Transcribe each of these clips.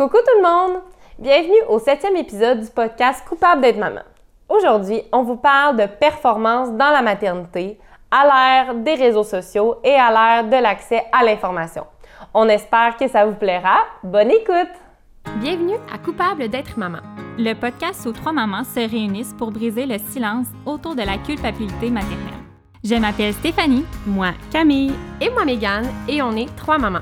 Coucou tout le monde! Bienvenue au septième épisode du podcast Coupable d'être maman. Aujourd'hui, on vous parle de performance dans la maternité à l'ère des réseaux sociaux et à l'ère de l'accès à l'information. On espère que ça vous plaira. Bonne écoute! Bienvenue à Coupable d'être maman, le podcast où trois mamans se réunissent pour briser le silence autour de la culpabilité maternelle. Je m'appelle Stéphanie. Moi, Camille. Et moi, Mégane, et on est trois mamans.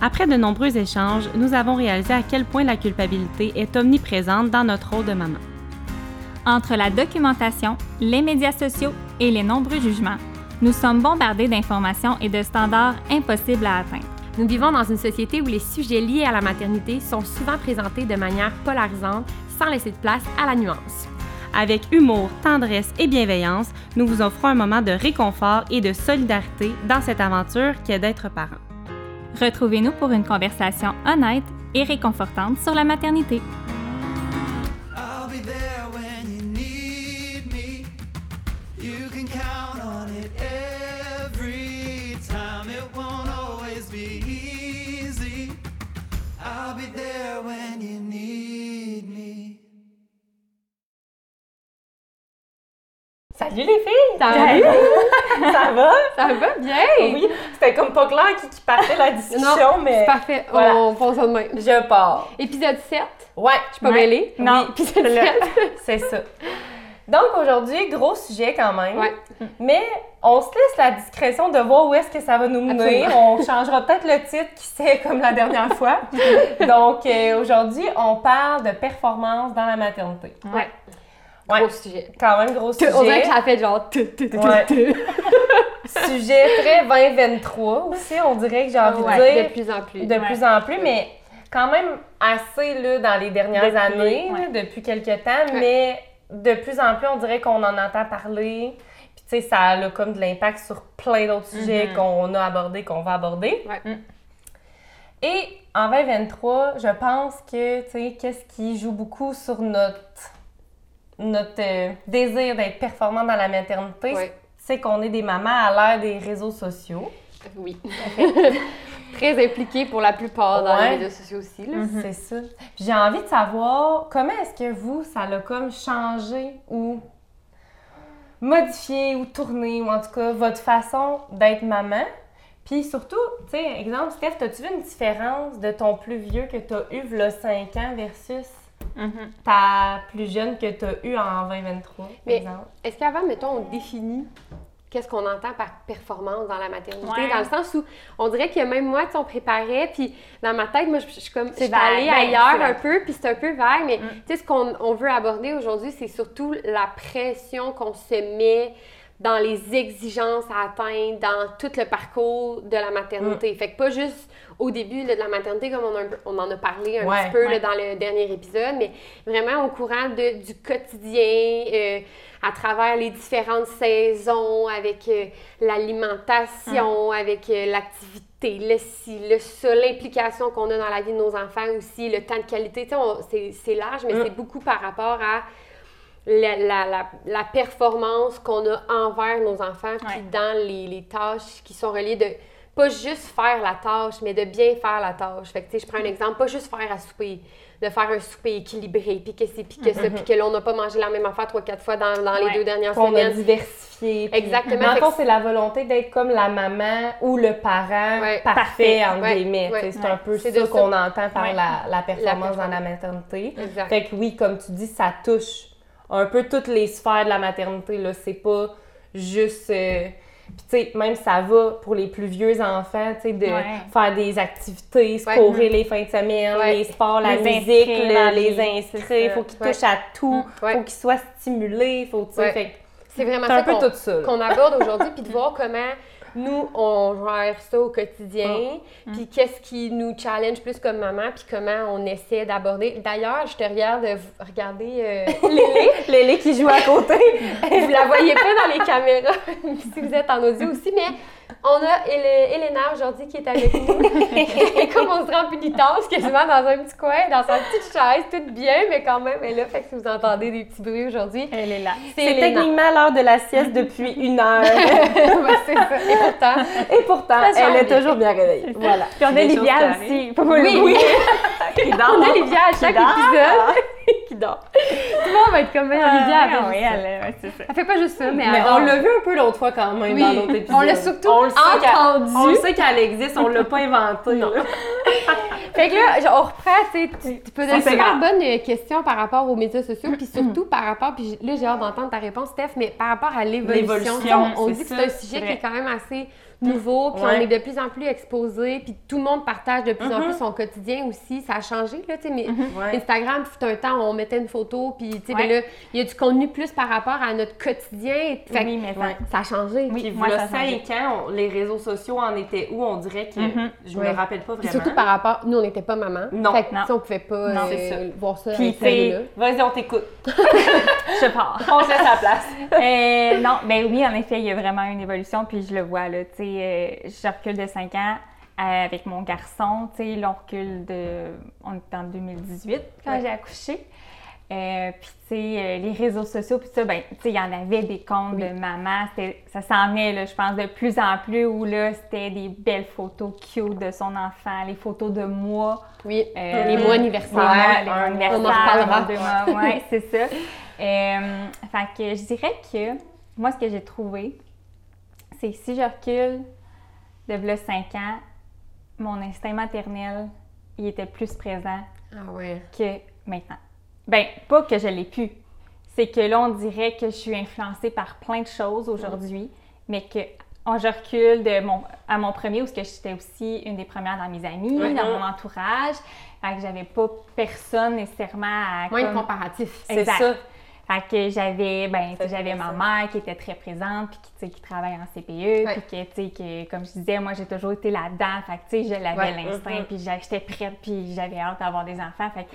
Après de nombreux échanges, nous avons réalisé à quel point la culpabilité est omniprésente dans notre rôle de maman. Entre la documentation, les médias sociaux et les nombreux jugements, nous sommes bombardés d'informations et de standards impossibles à atteindre. Nous vivons dans une société où les sujets liés à la maternité sont souvent présentés de manière polarisante sans laisser de place à la nuance. Avec humour, tendresse et bienveillance, nous vous offrons un moment de réconfort et de solidarité dans cette aventure qu'est d'être parent. Retrouvez-nous pour une conversation honnête et réconfortante sur la maternité. Salut les filles! Salut! ça va? Ça va bien? Oui, c'était comme pas clair qui, qui partait la discussion, Non, mais c'est parfait. voilà. On pense ça de même. je pars. Épisode 7. Ouais, Je suis pas mêlée. Non, Oui, épisode là, 7. c'est ça. Donc aujourd'hui, gros sujet quand même. Ouais. Mais on se laisse la discrétion de voir où est-ce que ça va nous mener. Absolument. On changera peut-être le titre qui sait comme la dernière fois. Donc euh, aujourd'hui, on parle de performance dans la maternité. Ouais. Ouais. Gros sujet. Quand même gros sujet. On dirait que ça fait genre tu, tu, tu, Ouais. Sujet très 2023 aussi, on dirait que j'ai envie Ouais, de dire. de plus en plus. de plus en plus, mais quand même assez là, dans les dernières Depuis, années, là, depuis quelques temps, mais de plus en plus, on dirait qu'on en entend parler. Puis tu sais, ça a comme de l'impact sur plein d'autres sujets qu'on a abordés, qu'on va aborder. Mm. Et en 2023, je pense que, tu sais, qu'est-ce qui joue beaucoup sur notre, notre euh, désir d'être performant dans la maternité, c'est qu'on est des mamans à l'ère des réseaux sociaux. Oui. Très impliquée pour la plupart dans Ouais. les réseaux sociaux aussi. Là. C'est ça. J'ai envie de savoir comment est-ce que vous, ça l'a comme changé ou modifié ou tourné, ou en tout cas votre façon d'être maman? Puis surtout, tu sais, exemple, Steph, as-tu vu une différence de ton plus vieux que tu as eu v'là 5 ans versus ta plus jeune que tu as eu en 2023, Mais- exemple? Est-ce qu'avant, mettons, on définit qu'est-ce qu'on entend par performance dans la maternité? Ouais. Dans le sens où on dirait que même moi, on préparait, puis dans ma tête, moi, je je suis comme, je suis allée. Ben, ailleurs un peu, puis c'est un peu vague, mais tu sais, ce qu'on on veut aborder aujourd'hui, c'est surtout la pression qu'on se met dans les exigences à atteindre dans tout le parcours de la maternité. Fait que pas juste au début là, de la maternité, comme on, a on en a parlé un Ouais, petit peu là, dans le dernier épisode, mais vraiment au courant de- du quotidien, euh, à travers les différentes saisons, avec euh, l'alimentation, avec euh, l'activité, le ci, le ça, l'implication qu'on a dans la vie de nos enfants aussi, le temps de qualité. C'est large, mais Mm. c'est beaucoup par rapport à la, la, la, la performance qu'on a envers nos enfants, puis dans les, les tâches qui sont reliées de pas juste faire la tâche, mais de bien faire la tâche. Fait que, tu sais, je prends un exemple, pas juste faire à souper, de faire un souper équilibré, puis que c'est, puis que ça, puis que là, on n'a pas mangé la même affaire trois, quatre fois dans, dans les Ouais. deux dernières Qu'on a semaines. diversifié. Exactement. Dans le Fait fond, que- c'est la volonté d'être comme la maman ou le parent Ouais. parfait, entre Ouais. guillemets. C'est un peu ça qu'on entend par la, la performance dans la maternité. Exact. Fait que oui, comme tu dis, ça touche un peu toutes les sphères de la maternité. Là. C'est pas juste... euh, Puis tu sais, même ça va pour les plus vieux enfants, tu sais, de Ouais. faire des activités, se Ouais. courir les fins de semaine, Ouais. les sports, la Les musique, le- les inscrits, il ça. faut qu'ils touchent à tout, Ouais. faut qu'ils soient stimulés, faut, tu sais, Ouais. fait que C'est vraiment c'est un ça peu qu'on, tout ça. qu'on aborde aujourd'hui, puis de voir comment nous, on gère ça au quotidien, puis qu'est-ce qui nous challenge plus comme maman, puis comment on essaie d'aborder. D'ailleurs, je te regarde euh, regarder euh, Lélé. Lélé qui joue à côté. vous la voyez pas dans les caméras si vous êtes en audio aussi, mais on a Elena aujourd'hui qui est avec nous. Et comme on se rend pénitence quasiment dans un petit coin, dans sa petite chaise, toute bien, mais quand même, elle est là. Fait que si vous entendez des petits bruits aujourd'hui, Elle est là. C'est techniquement l'heure de la sieste depuis une heure. C'est ça. Et pourtant, Et pourtant, elle est bien. toujours bien réveillée. Voilà. Puis on a Des choses Livia qui aussi. pas Oui, dort. On a Olivia à chaque épisode qui dort. Tout le monde va être comme ben, Olivia. elle Ah, elle, ouais, c'est ça. Elle fait pas juste ça, mais, Mais elle on l'a vu un peu l'autre fois quand même Oui, dans l'autre épisode. on l'a surtout On le sait qu'elle- entendu. On sait qu'elle existe, on l'a pas inventée. là. Fait que là, genre, on reprend, tu sais, tu une c'est super bonne euh, question par rapport aux médias sociaux, puis surtout par rapport, puis là, j'ai hâte d'entendre ta réponse, Steph, mais par rapport à l'évolution. On, dit que c'est un sujet qui est quand même assez nouveau, puis Ouais. on est de plus en plus exposé, puis tout le monde partage de plus en Mhm. plus son quotidien aussi. Ça a changé, là, tu sais, mais Ouais. Instagram, fut un temps, on mettait une photo, puis, tu sais, Ouais. ben là, il y a du contenu plus par rapport à notre quotidien. Fait Oui, mais ça- Ouais. ça a changé. Oui. Puis moi, voilà ça a changé. 5 ans, on- les réseaux sociaux en étaient où? On dirait que Mhm. je me rappelle pas Puis vraiment. surtout par rapport, nous, on n'était pas maman. Non. Fait que, Non. on pouvait pas Non, euh, ça. voir ça Puis, Vas-y, on t'écoute. Je pars. On se laisse la place. Euh, non, ben oui, en effet, il y a vraiment une évolution, puis je le vois, là, tu sais, euh, je recule de 5 ans euh, avec mon garçon, tu sais, là, on recule de... On est en 2018 quand Ouais. j'ai accouché. Euh, puis, tu sais, euh, les réseaux sociaux, puis ça, ben, tu sais, il y en avait des comptes Oui. de maman, ça s'en venait, là, je pense, de plus en plus, où là, c'était des belles photos cute de son enfant, les photos de moi, Oui, euh, les mois anniversaires. Ouais, les mois on en anniversaires, reparlera. deux mois, ouais, c'est ça. Fait que je dirais que moi, ce que j'ai trouvé, c'est que si je recule de v'là 5 ans, mon instinct maternel, il était plus présent Ah ouais. que maintenant. Ben, pas que je l'ai pu. C'est que là, on dirait que je suis influencée par plein de choses aujourd'hui, mais que oh, je recule de mon, à mon premier, où j'étais aussi une des premières dans mes amis, dans mon entourage. Fait que j'avais pas personne nécessairement à... Moins de comme- comparatif. C'est ça. Fait que j'avais, ben, j'avais ma mère qui était très présente, puis qui, tu sais, qui travaille en CPE, Ouais. puis que, tu sais, que, comme je disais, moi, j'ai toujours été là-dedans. Fait que, tu sais, je l'avais Ouais. l'instinct, Mhm. puis j'étais prête, puis j'avais hâte d'avoir des enfants. Fait que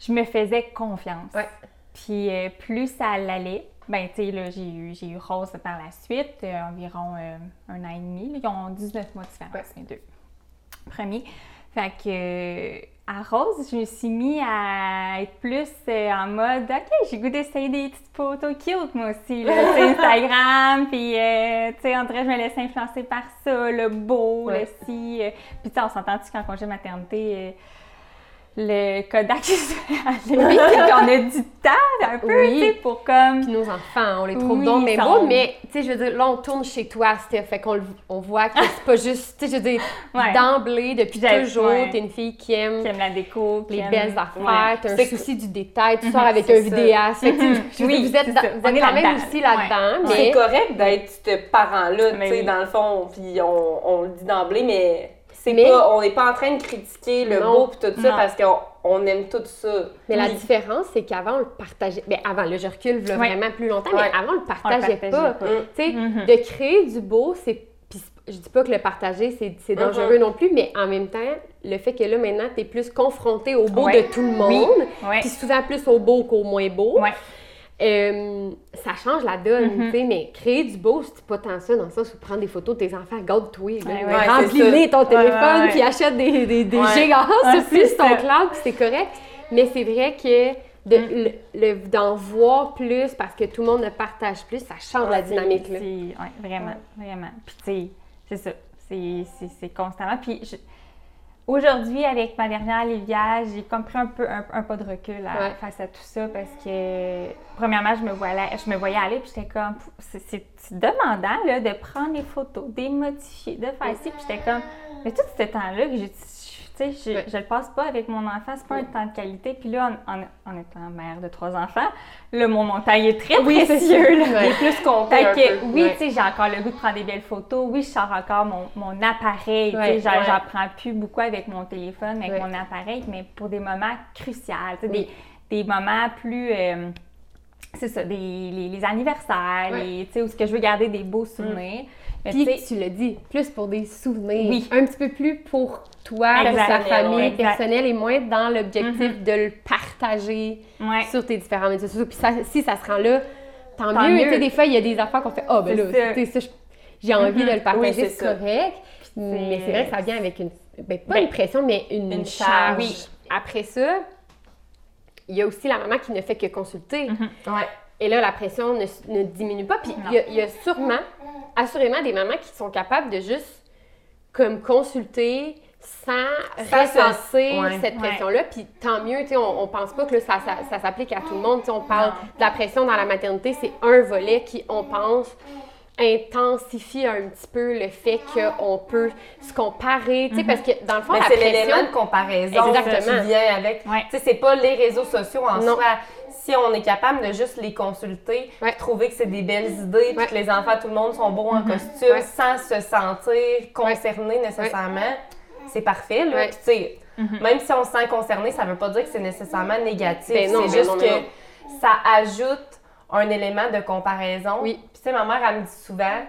je me faisais confiance. Ouais. Puis euh, plus ça allait, ben, tu sais, là, j'ai eu, j'ai eu Rose par la suite, euh, environ euh, un an et demi. là. Ils ont 19 mois de différence, mes deux premiers. Fait que à Rose, je me suis mis à être plus euh, en mode OK, j'ai goût d'essayer des petites photos cute moi aussi. Là, Instagram, puis euh, tu sais, en vrai, je me laisse influencer par ça, le beau, Ouais. le si. euh. Puis tu sais, on s'entend-tu qu'en congé maternité, euh, le Kodak aller, puis on a du temps un peu, Oui. tu sais, pour comme. Puis nos enfants, on les trouve Oui, donc mais sont- mais tu sais, je veux dire, là, on tourne chez toi, Steph, fait qu'on le- on voit que c'est pas juste, tu sais, je veux dire, Ouais. d'emblée, depuis toujours, ouais. t'es une fille qui aime qui aime la déco, qui les aime- belles affaires, Ouais. t'as un C'est- souci du détail, tu Mhm, sors avec c'est un ça. vidéaste, fait que, tu sais, Mhm. je veux dire, Oui, vous êtes, c'est dans- vous êtes quand même aussi là-dedans, C'est mais... correct d'être ce parent-là, tu sais, dans le fond, puis on, on le dit d'emblée, mais c'est Mais- pas, on n'est pas en train de critiquer le Non. beau puis tout ça Non. parce qu'on on aime tout ça. Mais la différence, c'est qu'avant, on le partageait. Ben, avant, là, je recule là, Ouais. vraiment plus longtemps, Ouais. mais avant, on le On le partageait partageait pas. pas. Mm. Tu sais, Mhm. de créer du beau, c'est. Puis je dis pas que le partager, c'est c'est dangereux non plus, mais en même temps, le fait que là, maintenant, tu es plus confronté au beau Ouais. de tout le monde, puis souvent plus au beau qu'au moins beau. Euh, ça change la donne, Mhm. tu sais, mais créer du beau, c'est pas tant ça dans le sens où prendre des photos de tes enfants, garde-toi, Ouais, remplis-les ton téléphone, puis achète des, des, des Ouais, sur plus ton cloud, puis c'est correct. Mais c'est vrai que de- Mm. le- le- d'en voir plus parce que tout le monde le partage plus, ça change la dynamique. Ouais, vraiment, vraiment. Puis tu sais, c'est ça. C'est constamment. Puis je- aujourd'hui, avec ma dernière Livia, j'ai comme pris un peu un, un pas de recul à- Ouais. face à tout ça parce que, premièrement, je me voyais, je me voyais aller, puis j'étais comme, c'est- demandant là, de prendre les photos, de les modifier, de faire ci, puis j'étais comme, mais tout ce temps-là que j'ai tu sais, je, Ouais. je le passe pas avec mon enfant, c'est pas un temps de qualité. Puis là, en, en- en étant mère de trois enfants, là, mon montagne est très Oui, c'est précieux. là. Il est plus compté Fait un que, peu. oui, Ouais. tu sais, j'ai encore le goût de prendre des belles photos. Oui, je sors encore mon, mon appareil. tu Ouais, sais, j'en ouais. j'en prends plus beaucoup avec mon téléphone, avec Ouais. mon appareil, mais pour des moments cruciaux, tu sais, Oui. des, des moments plus. euh, c'est ça, des, les, les anniversaires, Ouais. les, tu sais, où ce que je veux garder des beaux souvenirs. Mais Puis tu l'as dit, plus pour des souvenirs. Oui. Un petit peu plus pour toi, pour ta famille Ouais. personnelle et moins dans l'objectif Mhm. de le partager ouais. sur tes différents médias sociaux. Puis ça- si ça se rend là, tant, Tant mieux. mieux. Tu sais, des fois, il y a des affaires qu'on fait Ah, ben C'est là, ça. tu sais, ça, je- j'ai envie Mhm. de le partager, Oui, c'est correct. Mais c'est vrai que ça vient avec une. Ben, pas Ben, une pression, mais une, une charge. charge. Oui. Après ça, il y a aussi la maman qui ne fait que consulter. Mhm. Ouais. Et là, la pression ne, ne diminue pas. Puis y, il y a sûrement, assurément, des mamans qui sont capables de juste comme consulter sans, Sans se- recenser ouais. cette pression-là. Puis tant mieux, tu sais, on, on pense pas que là, ça, ça, ça s'applique à tout le monde. Tu sais, on parle Non. de la pression dans la maternité, c'est un volet qui, on pense, intensifie un petit peu le fait qu'on peut se comparer, tu sais, parce que dans le fond, c'est l'élément de comparaison Exactement. qui vient avec. Ouais. Tu sais, c'est pas les réseaux sociaux en Non. soi. Si on est capable de juste les consulter, Ouais. trouver que c'est des belles idées, puis que les enfants, tout le monde sont beaux en costume, Ouais. sans se sentir concerné nécessairement, c'est parfait. Là. Ouais. Puis, tu sais, même si on se sent concerné, ça veut pas dire que c'est nécessairement négatif. Ben non, c'est juste non, que non. ça ajoute un élément de comparaison. Oui. Puis, tu sais, ma mère, elle me dit souvent,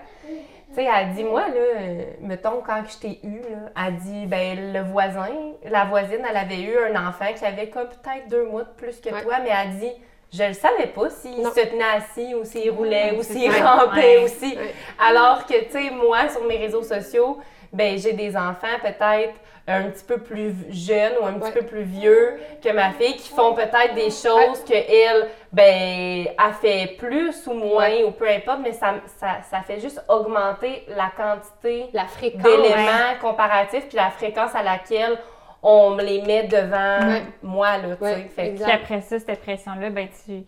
tu sais, elle dit, moi, là, mettons, quand je t'ai eu, là, elle dit, ben, le voisin, la voisine, elle avait eu un enfant qui avait comme peut-être deux mois de plus que Ouais. toi, mais elle dit, je le savais pas s'il Non. se tenait assis ou s'il roulait ou s'il rampait Ouais. ou si. Ouais. Alors que, tu sais, moi, sur mes réseaux sociaux, ben, j'ai des enfants peut-être un petit peu plus jeunes ou un petit Ouais. peu plus vieux que ma fille qui font peut-être des choses que elle, ben, a fait plus ou moins Ouais. ou peu importe, mais ça, ça, ça fait juste augmenter la quantité La fréquence. d'éléments comparatifs puis la fréquence à laquelle on me les met devant Ouais. moi, là, tu sais. Ouais, Fait que- exact. Puis après ça, cette pression-là, ben tu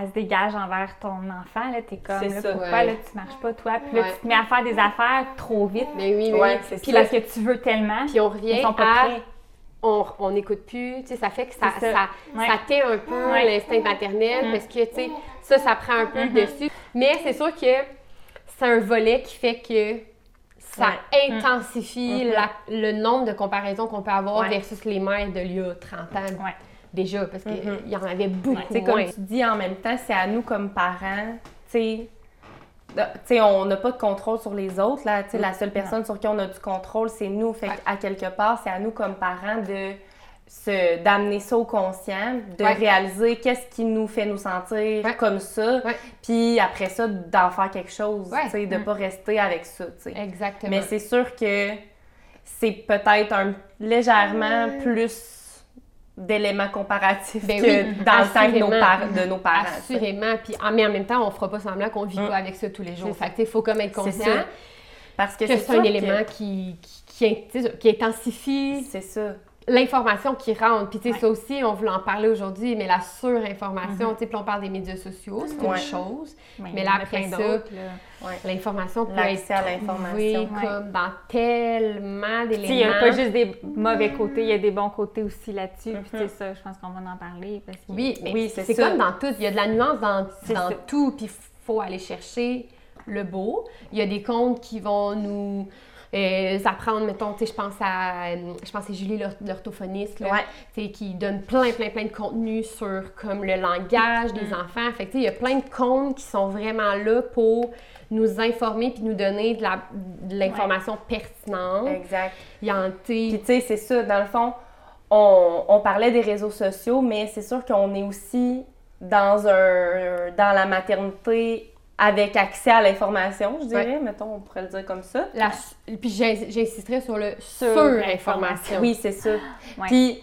elle se dégage envers ton enfant. Là, t'es comme, là, ça. pourquoi Ouais. là, tu marches pas, toi? Puis là, Ouais. tu te mets à faire des affaires trop vite. Mais oui, mais Ouais, oui. c'est Puis. Parce que tu veux tellement. puis on ils revient sont pas à... prêts. on on n'écoute plus, tu sais, ça fait que ça, ça, ça. Tait un peu l'instinct maternel Mm. parce que, tu sais, ça, ça prend un peu le dessus. Mais c'est sûr que c'est un volet qui fait que ça intensifie Mhm. la- le nombre de comparaisons qu'on peut avoir versus les mères de l'il y a 30 ans. Déjà, parce qu'il Mhm. y en avait beaucoup moins. comme tu dis en même temps, c'est à nous comme parents, tu sais, on n'a pas de contrôle sur les autres, là, tu sais, la seule personne sur qui on a du contrôle, c'est nous, fait Ouais. à quelque part, c'est à nous comme parents de d'amener ça au conscient, de Ouais. réaliser qu'est-ce qui nous fait nous sentir Ouais. comme ça, puis après ça, d'en faire quelque chose, Ouais. tu sais, de Mm. pas rester avec ça, tu sais. Exactement. Mais c'est sûr que c'est peut-être un légèrement plus d'éléments comparatifs Ben que oui, dans le temps de nos, par- de nos parents. Assurément. Puis, en- mais en même temps, on fera pas semblant qu'on vit Mm. pas avec ça tous les jours. Fait il faut comme être conscient. Parce que, que c'est un que- élément qui, qui, qui, qui intensifie C'est ça. L'information qui rentre. Puis, tu sais, Ouais. ça aussi, on voulait en parler aujourd'hui, mais la surinformation, tu sais, puis on parle des médias sociaux, c'est une Ouais. chose. Ouais, Mais là, après ça. L'information peut L'accès être à l'information. trouvée Ouais. comme dans tellement Tu sais, Il n'y a d'éléments. pas juste des mauvais côtés, il y a des bons côtés aussi là-dessus. Puis Mhm. c'est ça, je pense qu'on va en parler. Parce que... Oui, mais Oui, c'est comme dans tout. Il y a de la nuance dans, dans tout, puis il faut aller chercher le beau. Il y a des comptes qui vont nous euh, apprendre, mettons, tu sais, je pense à, euh, je pense à Julie l'or- l'orthophoniste, là, Ouais. qui donne plein, plein, plein de contenu sur comme le langage des Mm. enfants. Fait que, tu sais, il y a plein de comptes qui sont vraiment là pour nous informer puis nous donner de l'information pertinente. Exact. Il y en, Puis tu sais, c'est ça, dans le fond, on, on parlait des réseaux sociaux, mais c'est sûr qu'on est aussi dans un dans la maternité avec accès à l'information, je dirais, mettons, on pourrait le dire comme ça. la, puis j'ins- j'insisterais sur le Sur sur-information. Oui, c'est ça. Ouais. Puis,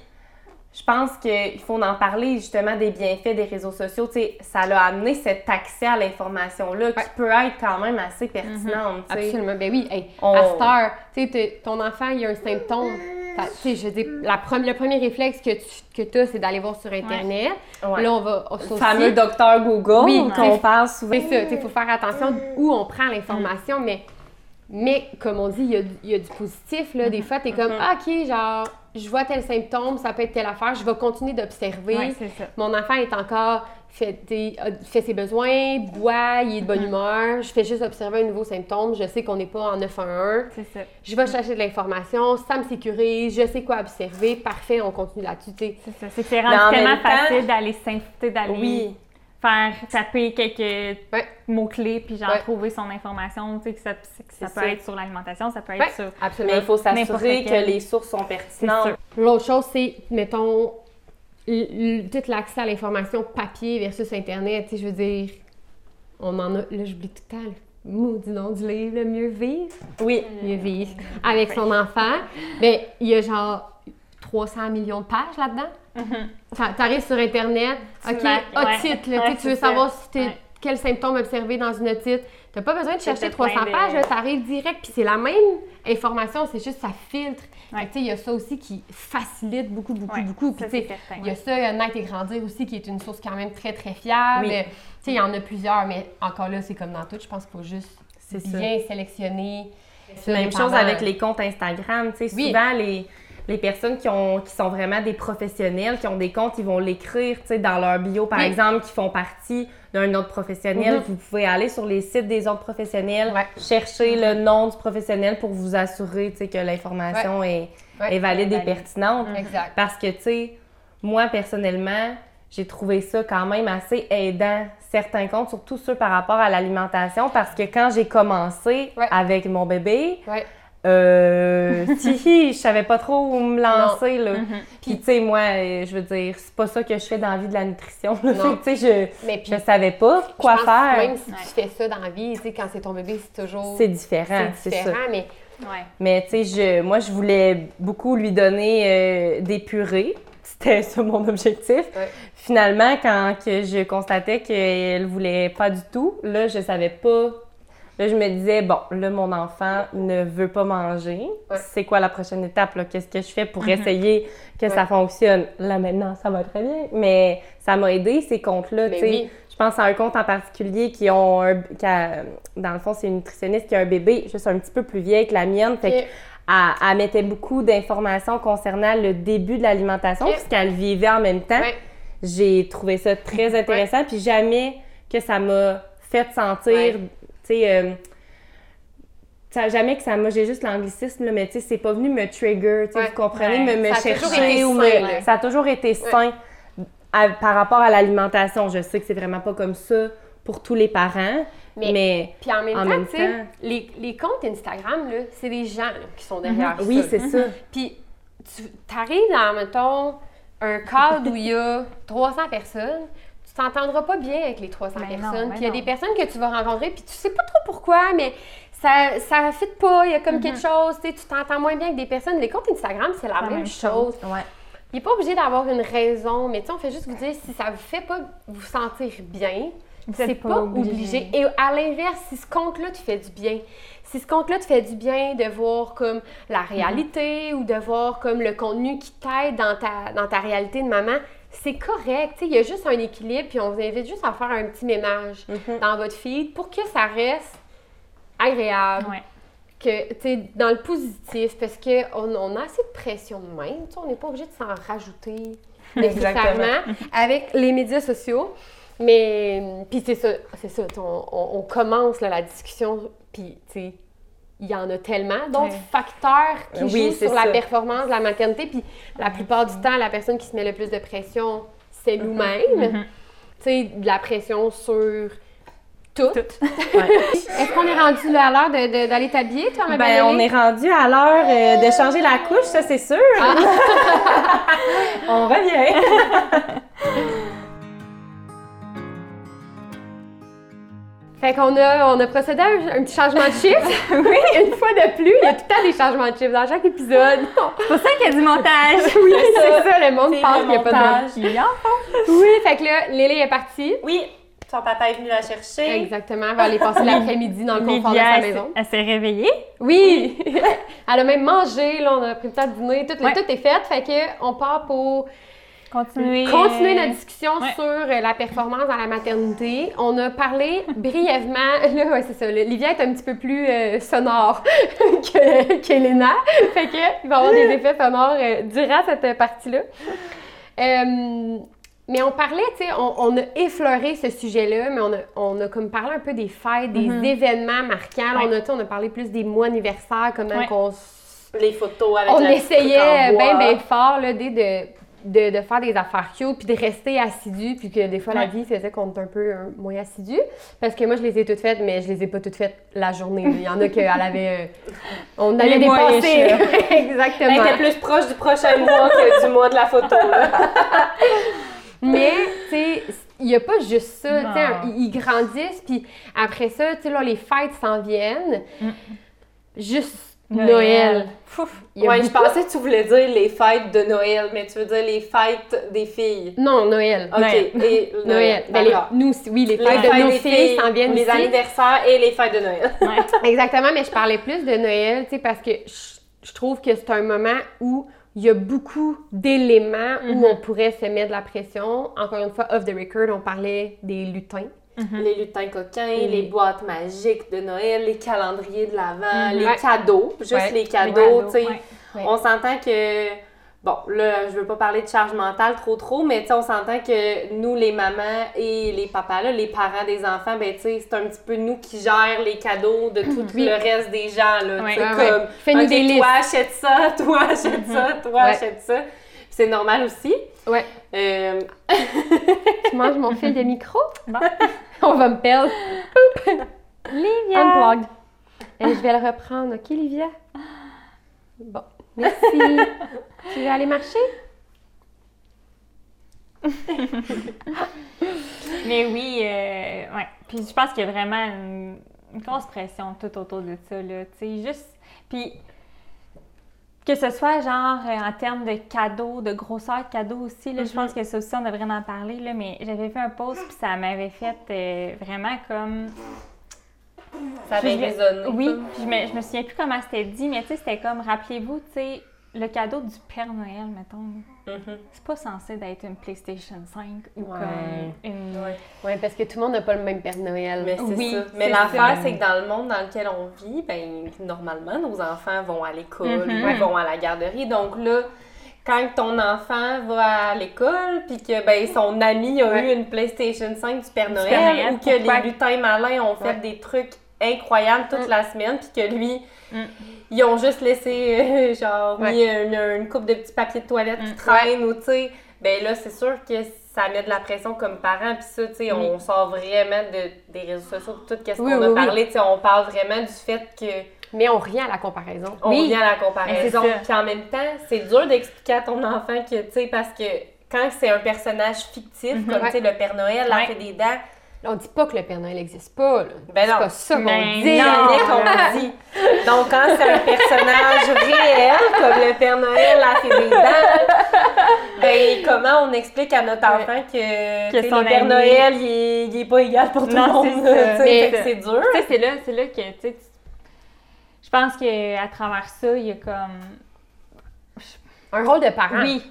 je pense qu'il faut en parler justement des bienfaits des réseaux sociaux. Tu sais, ça a amené cet accès à l'information-là Ouais. qui peut être quand même assez pertinente. tu sais. Absolument. Ben oui, hey, On- à cette heure, tu sais, t'es- ton enfant, il y a un symptôme. Tu je la pre- le premier réflexe que tu que as, c'est d'aller voir sur Internet. Ouais. Là, on va. on- Le fameux docteur Google Oui, qu'on parle souvent. C'est ça, il faut faire attention où on prend l'information, mais, mais comme on dit, il y a, du- il y a du positif. Là. Des fois, tu es comme, ah, OK, genre, je vois tel symptôme, ça peut être telle affaire, je vais continuer d'observer. Ouais, c'est ça. Mon enfant est encore, fait, a- fait ses besoins, boit, il est de bonne humeur, je fais juste observer un nouveau symptôme, je sais qu'on n'est pas en 911. C'est ça. Je vais chercher de l'information, ça me sécurise, je sais quoi observer, parfait, on continue là-dessus. C'est ça. C'est tellement temps- facile d'aller s'inviter, d'aller Oui. faire taper quelques Ouais. mots-clés puis genre Ouais. trouver son information. Tu sais, que ça, que ça C'est peut ça. être sur l'alimentation, ça peut être sur. Absolument. il faut s'assurer que les sources sont pertinentes. L'autre chose, c'est, mettons, tout l'accès à l'information papier versus Internet. Tu sais, je veux dire, on en a, là, j'oublie tout le temps, le maudit nom du livre, le mieux vivre. Oui. Mieux vivre avec son enfant. Mais il y a genre 300 millions de pages là-dedans. T'a- T'arrives sur Internet, Tu OK, marques, hot ouais. tu sais, Ouais, tu veux savoir si Ouais. quels symptômes observer dans une otite. T'as pas besoin de chercher t'as plein 300 de- pages, là, t'arrives direct, puis c'est la même information, c'est juste ça filtre. Ouais. Il y a ça aussi qui facilite beaucoup, beaucoup, Ouais, beaucoup. Puis ça, tu sais, c'est certain, il y a ça, il y a Naître et Grandir aussi, qui est une source quand même très, très fiable. Oui. Tu sais, il y en a plusieurs, mais encore là, c'est comme dans tout, je pense qu'il faut juste C'est ça. bien sélectionner. ça, Même chose avec les comptes Instagram. Tu sais, Oui. souvent, les, les personnes qui, ont, qui sont vraiment des professionnels, qui ont des comptes, ils vont l'écrire tu sais, dans leur bio, par Oui. exemple, qui font partie d'un autre professionnel. Mhm. Vous pouvez aller sur les sites des autres professionnels, Ouais. chercher le nom du professionnel pour vous assurer que l'information est, Ouais. est valide et pertinente. Exact. Parce que, tu sais, moi, personnellement, j'ai trouvé ça quand même assez aidant, certains comptes, surtout ceux par rapport à l'alimentation, parce que quand j'ai commencé avec mon bébé. Euh, si, je savais pas trop où me lancer, là. Mhm. Puis, tu sais, moi, je veux dire, c'est pas ça que je fais dans la vie de la nutrition. là. Tu sais, je, puis, je savais pas quoi je pense faire. Même si Ouais. tu fais ça dans la vie, tu sais, quand c'est ton bébé, c'est toujours. C'est différent, c'est c'est ça. différent, mais Ouais. Mais tu sais, je- moi, je voulais beaucoup lui donner euh, des purées. C'était ça mon objectif. Ouais. Finalement, quand que je constatais qu'elle voulait pas du tout, là, je savais pas. Là, je me disais, bon, là, mon enfant ne veut pas manger. Ouais. C'est quoi la prochaine étape? Qu'est-ce que je fais pour essayer que Ouais. ça fonctionne? Là, maintenant, ça va très bien. Mais ça m'a aidé, ces comptes-là. Oui. Je pense à un compte en particulier qui ont un, qui a- dans le fond, c'est une nutritionniste qui a un bébé juste un petit peu plus vieille que la mienne. Fait Ok. que elle, elle mettait beaucoup d'informations concernant le début de l'alimentation puisqu'elle vivait en même temps. Ouais. J'ai trouvé ça très intéressant. Puis jamais que ça m'a fait sentir. Tu sais, euh, ça- jamais que ça m'a, j'ai juste l'anglicisme, là, mais tu sais, c'est pas venu me trigger, Ouais. vous comprenez, Ouais. me, me Ça a toujours chercher été ou sain, me- là. ça a toujours été sain à- par rapport à l'alimentation. Je sais que c'est vraiment pas comme ça pour tous les parents, Mais- mais, Puis en même En temps, même les, les comptes Instagram, là, c'est des gens là, qui sont derrière ça. oui, c'est ça. Puis tu arrives dans, mettons, un cadre où il y a 300 personnes, tu t'entendras pas bien avec les 300 Ben personnes. ben puis il y a non. des personnes que tu vas rencontrer, puis tu sais pas trop pourquoi, mais ça ça fit pas, il y a comme quelque chose, tu sais, tu t'entends moins bien avec des personnes. Les comptes Instagram, c'est la, même, même chose. Ouais. Il n'est pas obligé d'avoir une raison, mais tu sais, on fait juste vous dire si ça vous fait pas vous sentir bien, c'est pas, pas obligé. obligé. Et à l'inverse, si ce compte-là te fait du bien, si ce compte-là te fait du bien de voir comme la réalité ou de voir comme le contenu qui t'aide dans ta, dans ta réalité de maman, c'est correct. Il y a juste un équilibre, puis on vous invite juste à faire un petit ménage dans votre feed pour que ça reste agréable, Ouais. que, tu sais, dans le positif, parce qu'on on a assez de pression de même, on n'est pas obligé de s'en rajouter nécessairement avec les médias sociaux. Mais, puis c'est ça, c'est ça, on, on- on commence là, la discussion, puis, tu sais, il y en a tellement d'autres Ouais. facteurs qui Oui, jouent sur la performance de la maternité, puis la plupart du temps, la personne qui se met le plus de pression, c'est Mm-hmm. nous-mêmes. Tu sais, de la pression sur tout. Ouais. Est-ce qu'on est rendu là, à l'heure d'aller t'habiller, toi, ma Ben, on est rendu à l'heure euh, de changer la couche, ça c'est sûr. Ah. on revient. Fait qu'on a, on a procédé à un, un petit changement de chiffre. oui, une fois de plus. Il y a tout le temps des changements de chiffre dans chaque épisode. C'est pour ça qu'il y a du montage. oui, c'est ça, le monde pense qu'il n'y a pas de montage. Oui, fait que là, Lily est partie. Oui, son papa est venu la chercher. Exactement, elle va aller passer l'après-midi dans le confort de sa maison. elle s'est réveillée. Oui! elle a même mangé, là, on a pris le temps de dîner, tout, Ouais. tout est fait. Fait que on part pour Continuer. continuer notre discussion ouais. sur euh, la performance dans la maternité. On a parlé brièvement, là, ouais, c'est ça, Livia est un petit peu plus euh, sonore que- qu'Elena. fait que il va y avoir des effets sonores euh, durant cette partie-là. Euh, mais on parlait, tu sais, on, on a effleuré ce sujet-là, mais on a, on a comme parlé un peu des fêtes, des événements marquants. On, a, tu sais, on a parlé plus des mois anniversaires, comment Ouais. qu'on s- Les photos avec on essayait bien, bien fort là, dès de, de, de faire des affaires cute, puis de rester assidu, puis que des fois la vie faisait qu'on était un peu euh, moins assidu. Parce que moi, je les ai toutes faites, mais je les ai pas toutes faites la journée. Il y en a qu'elle avait. euh, on mois dépasser. riches, Elle Exactement. était plus proche du prochain mois que du mois de la photo. Mais, tu sais, il n'y a pas juste ça. Ils ils grandissent, puis après ça, tu sais, là, les fêtes s'en viennent. Mm. Juste Noël. Pouf. Ouais, je pensais que tu voulais dire les fêtes de Noël, mais tu veux dire les fêtes des filles. Non, Noël. OK. Noël. Et Noël. Ben, les- nous, oui, les Les fêtes de fêtes nos des filles s'en viennent les anniversaires et les fêtes de Noël. Ouais. Exactement, mais je parlais plus de Noël, tu sais, parce que je, je trouve que c'est un moment où il y a beaucoup d'éléments où on pourrait se mettre de la pression. Encore une fois, off the record, on parlait des lutins. Les lutins coquins, les boîtes magiques de Noël, les calendriers de l'Avent, Mhm. les Ouais. cadeaux, juste les cadeaux, tu sais. ouais. On s'entend que, bon, là, je veux pas parler de charge mentale trop trop, mais tu sais, on s'entend que nous, les mamans et les papas, là, les parents des enfants, ben tu sais, c'est un petit peu nous qui gèrent les cadeaux de tout Oui. le reste des gens, là, comme, Fais-nous des listes. toi achète ça, toi achète ça, toi achète ça. C'est normal aussi. Ouais. Euh, Tu manges mon fil de micro? Bon. on va me perdre. Livia! Unplugged. Et je vais le reprendre, OK, Livia? Bon, merci. tu veux aller marcher? Mais oui, euh, ouais. Puis je pense qu'il y a vraiment une, une grosse pression tout autour de ça, là. Tu sais, juste. Puis que ce soit genre euh, en termes de cadeaux, de grosseur de cadeaux aussi, là, je pense que ça aussi, on devrait en parler, là. Mais j'avais fait un post, puis ça m'avait fait euh, vraiment comme. ça avait résonné. Oui, puis je me, je me souviens plus comment c'était dit, mais tu sais, c'était comme, rappelez-vous, tu sais, le cadeau du Père Noël, mettons, Mhm. c'est pas censé d'être une PlayStation 5 ou Ouais. comme une. Oui, parce que tout le monde n'a pas le même Père Noël. Mais c'est Oui, ça. Mais c'est l'affaire, ça. c'est que dans le monde dans lequel on vit, ben normalement, nos enfants vont à l'école, Mhm. ils vont à la garderie. Donc là, quand ton enfant va à l'école, puis que ben son ami a Ouais. eu une PlayStation 5 du Père Noël, Père Noël, ou que les lutins malins ont fait Ouais. des trucs incroyables toute Mm. la semaine, puis que lui, Mm. Ils ont juste laissé, euh, genre, Ouais. mis une, une coupe de petits papiers de toilette qui Mm. traînent, ou tu sais, ben là, c'est sûr que ça met de la pression comme parent, puis ça, tu sais, on sort vraiment de, des réseaux sociaux, de tout ce qu'on oui, a oui. parlé, tu sais, on parle vraiment du fait que Mais on revient à la comparaison. on revient à la comparaison. Puis en même temps, c'est dur d'expliquer à ton enfant que, tu sais, parce que quand c'est un personnage fictif, comme, tu sais, le Père Noël, la Ouais. fait des dents, On dit pas que le Père Noël n'existe pas, là. Ben non. C'est pas ça qu'on Ben dit. non. qu'on dit. Donc, quand c'est un personnage réel, comme le Père Noël a fait des dents, ben comment on explique à notre enfant que, son le Père Noël, il est, il est pas égal pour tout Non, le monde. c'est dur. Tu sais, c'est là, c'est là que, tu sais, je pense qu'à travers ça, il y a comme. Un rôle de parent. Oui.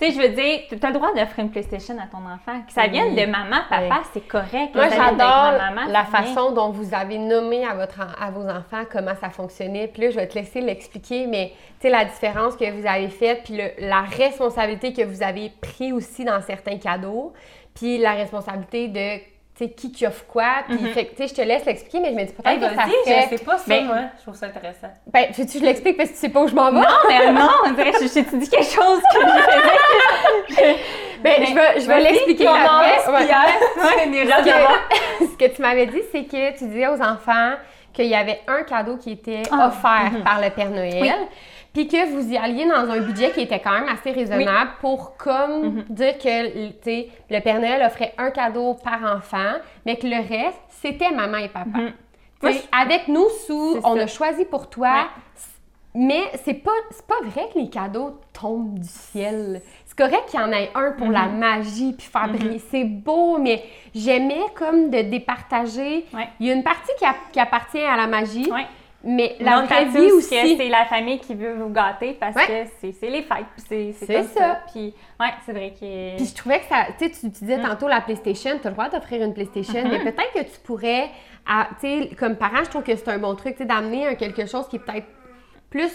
Tu sais, je veux dire, tu as le droit d'offrir une PlayStation à ton enfant. Que ça vienne de maman, papa, c'est correct. Moi, j'adore la façon dont vous avez nommé à, votre, à vos enfants comment ça fonctionnait. Puis là, je vais te laisser l'expliquer, mais tu sais, la différence que vous avez faite, puis le- la responsabilité que vous avez pris aussi dans certains cadeaux, puis la responsabilité de, sais, qui qui offre quoi. Puis, fait que, tu sais, je te laisse l'expliquer, mais je me dis peut-être Hey, que ça fait... je sais pas ça, Mais- moi. Je trouve ça intéressant. Ben, veux-tu que je l'explique parce que tu sais pas où je m'en vais? Non, mais non, on dirait, je, je t'ai dit quelque chose que je faisais. Ben, je vais, je vais l'expliquer après. Ouais. Ouais. Ce que tu m'avais dit, c'est que tu disais aux enfants qu'il y avait un cadeau qui était Ah, offert mhm. par le Père Noël. Puis que vous y alliez dans un budget qui était quand même assez raisonnable pour comme Mhm. dire que le Père Noël offrait un cadeau par enfant, mais que le reste, c'était maman et papa. Mhm. Avec nous, sous on ça. a choisi pour toi, Ouais. mais c'est pas, pas vrai que les cadeaux tombent du ciel. C'est correct qu'il y en ait un pour la Mhm. magie puis faire briller. C'est beau, mais j'aimais comme de départager. Ouais. Il y a une partie qui, a- qui appartient à la magie, Ouais. Mais La vraie vie aussi. que c'est la famille qui veut vous gâter parce Ouais. que c'est les fêtes. puis C'est ça. ça. Puis, ouais, c'est vrai que. Puis je trouvais que ça, tu sais, tu disais Mm. tantôt la PlayStation, tu as le droit d'offrir une PlayStation, Mm-hmm. mais peut-être que tu pourrais, à- tu sais, comme parent, je trouve que c'est un bon truc, tu sais, d'amener quelque chose qui est peut-être plus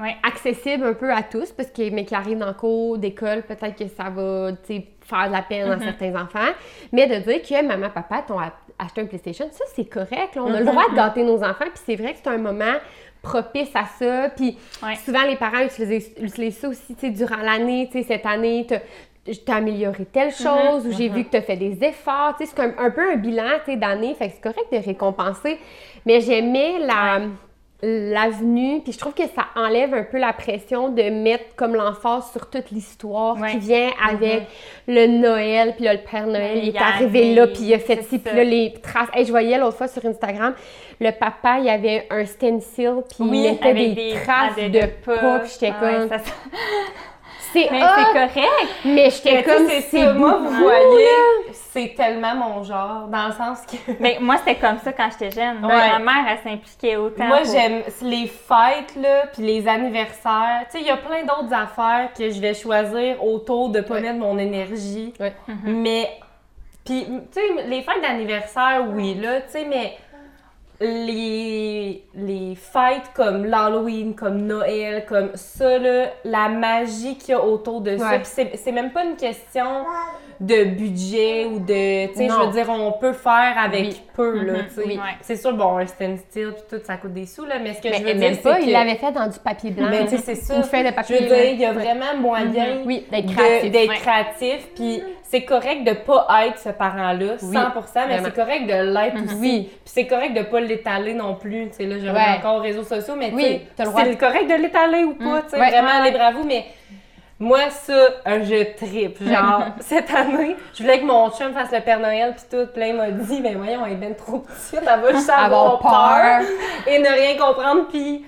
Ouais. accessible un peu à tous, parce que, mais qui arrive dans cours d'école, peut-être que ça va, faire de la peine Mm-hmm. à certains enfants, mais de dire que maman, papa t'ont acheté un PlayStation, ça, c'est correct, là, on Mm-hmm. a le droit de gâter nos enfants, puis c'est vrai que c'est un moment propice à ça, puis Ouais. souvent les parents utilisent, utilisent ça aussi, tu sais, durant l'année, tu sais, cette année, t'as t'as amélioré telle chose, ou j'ai vu que tu as fait des efforts, tu sais, c'est comme un peu un bilan, tu sais, d'année, fait que c'est correct de récompenser, mais j'aimais la... l'avenue, puis je trouve que ça enlève un peu la pression de mettre comme l'emphase sur toute l'histoire Ouais. qui vient avec le Noël, puis là, le Père Noël, il est il est arrivé là, puis il a fait ci, puis là, les traces. Hey, je voyais l'autre fois sur Instagram, le papa, il avait un stencil, puis il mettait des, des traces de de pas, puis j'étais Ah ouais, comme, ça- ça- c'est Mais hot, c'est correct. mais j'étais comme, c'est c'est ça, moi, vous voyez, c'est tellement mon genre, dans le sens que... Mais moi, c'était comme ça quand j'étais jeune. Ouais. Ma mère, elle s'impliquait autant. Moi, pour- j'aime les fêtes, là, puis les anniversaires. Tu sais, il y a plein d'autres affaires que je vais choisir autour de pas Ouais. mettre mon énergie. Ouais. Mais, puis, tu sais, les fêtes d'anniversaire, oui, là, tu sais, mais les, les fêtes comme l'Halloween, comme Noël, comme ça, là, la magie qu'il y a autour de ça. Ouais. C'est c'est même pas une question de budget ou de, tu sais, je veux dire, on peut faire avec Oui. peu, là, Mhm. tu sais. Oui. C'est sûr, bon, un standstill puis tout, ça coûte des sous, là, mais ce que Mais je veux même dire, pas, il l'avait fait dans du papier blanc. Mais tu sais, c'est ça. Une feuille de Je veux dire, il y a vraiment moyen Mhm. Oui, d'être créatif. d'être Ouais. créatif, puis c'est correct de pas être ce parent-là, 100%, mais vraiment. c'est correct de l'être aussi. Oui. Puis c'est correct de pas l'étaler non plus, tu sais, là, je reviens Ouais. encore aux réseaux sociaux, mais tu Oui, sais, c'est correct de l'étaler ou pas, tu sais, vraiment, à vous, mais moi, ça, euh, je tripe. Genre, cette année, je voulais que mon chum fasse le Père Noël, puis tout, puis là, il m'a dit, ben voyons, elle est ben trop petite, elle va juste avoir peur et ne rien comprendre, puis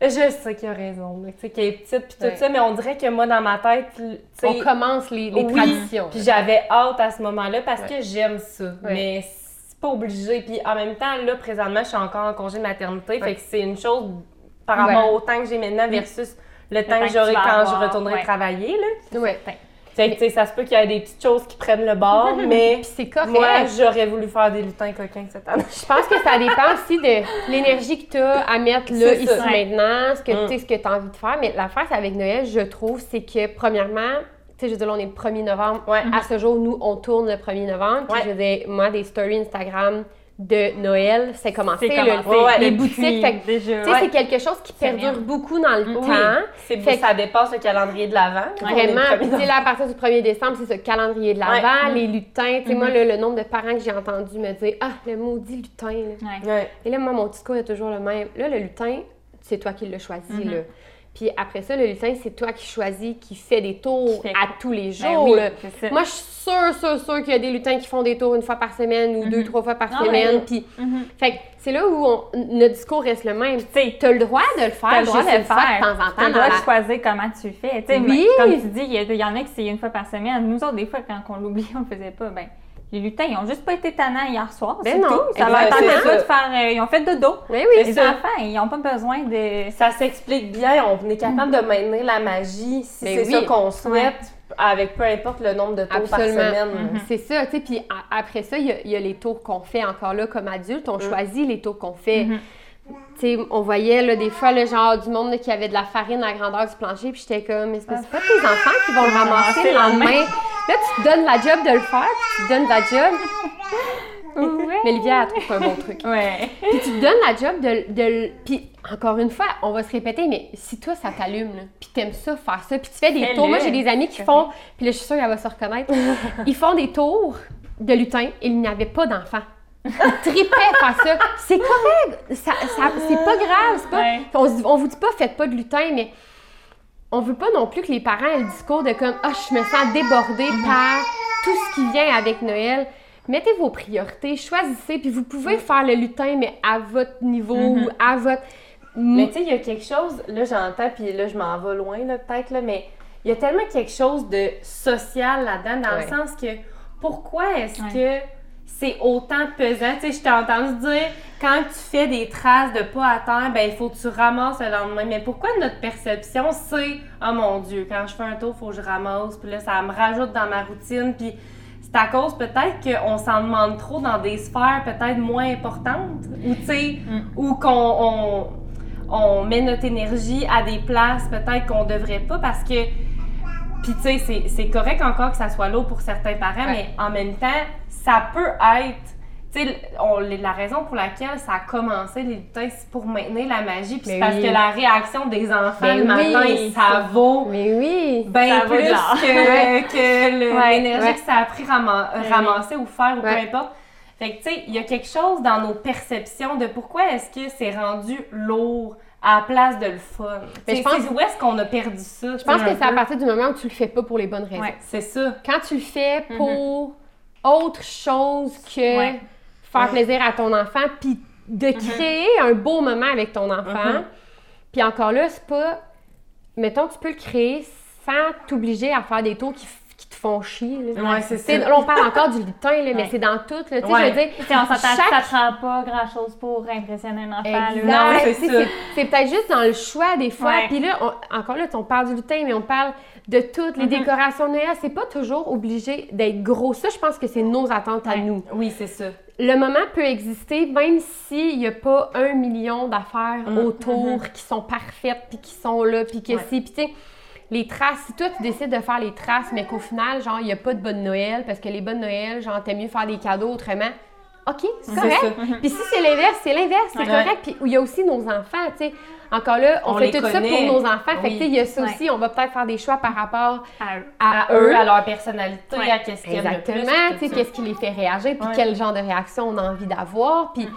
je sais qu'il a raison, tu sais, qu'elle est petite, puis tout Ouais. ça, mais on dirait que moi, dans ma tête, tu sais, On commence les, les oui, traditions. Puis j'avais hâte à ce moment-là parce Ouais. que j'aime ça. Mais c'est pas obligé. Puis en même temps, là, présentement, je suis encore en congé de maternité. Fait que c'est une chose par rapport au temps que j'ai maintenant versus le temps temps que j'aurai quand je retournerai ouais. travailler. Là. Ouais. Sais, ça se peut qu'il y ait des petites choses qui prennent le bord, mais Puis c'est correct. moi, j'aurais voulu faire des lutins coquins cette année. Je pense que ça dépend aussi de l'énergie que tu as à mettre là, ici, ça. maintenant, ce que Mm. tu sais, ce que tu as envie de faire. Mais l'affaire, c'est avec Noël, je trouve, c'est que premièrement, tu sais, je veux dire, là, on est le 1er novembre. Ouais. À ce jour, nous, on tourne le 1er novembre. Puis Ouais. je veux dire, moi, des stories Instagram de Noël, c'est commencé. Commencé ouais, les boutiques. Déjà. ouais. c'est quelque chose qui perdure beaucoup dans le Oui, temps. c'est ça dépasse le calendrier de l'Avent. Vraiment, puis là, à partir du 1er décembre, c'est ce calendrier de l'Avent, Ouais. les lutins. Sais, moi, le, le nombre de parents que j'ai entendu me dire Ah, le maudit lutin. là. Et là, moi, mon discours est toujours le même. Là, le lutin, c'est toi qui l'as choisi, Mhm. là. Puis après ça, le lutin, c'est toi qui choisis, qui fait des tours à tous les Ben jours. oui, ça. Moi, je suis sûre, sûre, sûre qu'il y a des lutins qui font des tours une fois par semaine ou deux, trois fois par Ah semaine. Puis, Mhm. fait que c'est là où on- notre discours reste le même. Tu T'as le droit de le faire, T'as le droit de le faire. de temps en T'as temps. le droit la- de choisir comment tu le fais. Tu Oui. Comme tu dis, il y, a- il y en a qui c'est une fois par semaine. Nous autres, des fois, quand on l'oublie, on le faisait pas. Ben, les lutins, ils ont juste pas été tannants hier soir. Ben c'est non. tout. Ça leur tentait ça. pas de faire. euh, ils ont fait dodo. Oui, oui. Les ça. enfants, ils n'ont pas besoin de. Ça s'explique bien, on est capable de maintenir la magie si Ben c'est oui. ça qu'on souhaite, avec peu importe le nombre de tours par semaine. Mhm. C'est ça, tu sais. Puis après ça, il y, a- il y a les tours qu'on fait encore là comme adulte. Mm. On choisit les tours qu'on fait. Mhm. Tu sais, on voyait là, des fois le genre du monde là, qui avait de la farine à la grandeur du plancher, puis j'étais comme, mais c'est pas c'est pas tes enfants qui vont le ramasser le lendemain. Là, tu te donnes la job de le faire, puis tu te donnes la job. Ouais. Mais Olivia, elle trouve un bon truc. Ouais. Puis tu te donnes la job de, de le- Puis encore une fois, on va se répéter, mais si toi, ça t'allume, là, puis t'aimes ça, faire ça, puis tu fais des Fais-le. tours. Moi, j'ai des amis qui font, puis là, je suis sûre qu'elle va se reconnaître, ils font des tours de lutin et il n'y avait pas d'enfants. Ils tripaient à faire ça. C'est correct. Ça, ça- c'est pas grave. C'est pas, Ouais. on, se on vous dit pas, faites pas de lutin, mais on veut pas non plus que les parents aient le discours de comme, ah, je me sens débordée par tout ce qui vient avec Noël. Mettez vos priorités, choisissez, puis vous pouvez faire le lutin, mais à votre niveau ou à votre. Mais tu sais, il y a quelque chose, là j'entends, puis là je m'en vais loin là, peut-être, là, mais il y a tellement quelque chose de social là-dedans, dans Ouais. le sens que pourquoi est-ce Ouais. que c'est autant pesant? Tu sais, je t'ai entendu dire, quand tu fais des traces de pas à terre, ben il faut que tu ramasses le lendemain. Mais pourquoi notre perception, c'est, oh mon Dieu, quand je fais un tour, il faut que je ramasse, puis là ça me rajoute dans ma routine, puis c'est à cause peut-être qu'on s'en demande trop dans des sphères peut-être moins importantes, ou tu sais, ou qu'on on, on met notre énergie à des places peut-être qu'on devrait pas parce que puis tu sais c'est- c'est correct encore que ça soit lourd pour certains parents Ouais. mais en même temps ça peut être tu sais on- la raison pour laquelle ça a commencé les lutins c'est pour maintenir la magie puis c'est Mais parce oui. que la réaction des enfants Ben le matin oui, ça vaut Mais oui! bien vaut plus que, que Ouais, l'énergie ouais. que ça a pris rama- oui. ramasser ou faire ou Ouais. peu importe. Fait que, tu sais, il y a quelque chose dans nos perceptions de pourquoi est-ce que c'est rendu lourd à la place de le fun. Mais je pense- c'est où est-ce qu'on a perdu ça? Je pense que c'est à partir du moment où tu le fais pas pour les bonnes raisons. Ouais. C'est ça. Quand tu le fais pour autre chose que Ouais. faire plaisir à ton enfant, puis de créer un beau moment avec ton enfant. Mhm. Puis encore là, c'est pas. Mettons, tu peux le créer sans t'obliger à faire des tours qui te font chier. là. Ouais, c'est ça. Là, on parle encore du lutin, là, mais Ouais. c'est dans tout. Là, tu sais, Ouais. je veux dire, Tu sais, on s'entend Chaque- ça prend pas grand-chose pour impressionner un enfant. là. Non, c'est ça. c'est- C'est peut-être juste dans le choix des fois. Puis là, on- encore là, on parle du lutin, mais on parle de toutes les Mhm. décorations de Noël. C'est pas toujours obligé d'être gros. Ça, je pense que c'est nos attentes à nous. Oui, c'est ça. Le moment peut exister même s'il n'y a pas un million d'affaires Mhm. autour qui sont parfaites, puis qui sont là, puis que Ouais. si. Puis tu sais, les traces, si toi tu décides de faire les traces, mais qu'au final, genre, il n'y a pas de bonne Noël, parce que les bonnes Noël, genre, t'aimes mieux faire des cadeaux autrement. OK, c'est correct. ça. Puis si c'est l'inverse, c'est l'inverse, c'est Ouais. correct. Puis il y a aussi nos enfants, tu sais. Encore là, on, On fait tout ça pour nos enfants. Fait que Oui. tu sais, il y a ça Ouais. aussi. On va peut-être faire des choix par rapport À eux. à, À eux, à leur personnalité, Ouais. à qu'est-ce qu'ils. Exactement, tu sais, qu'est-ce qui les fait réagir, puis quel genre de réaction on a envie d'avoir. Puis...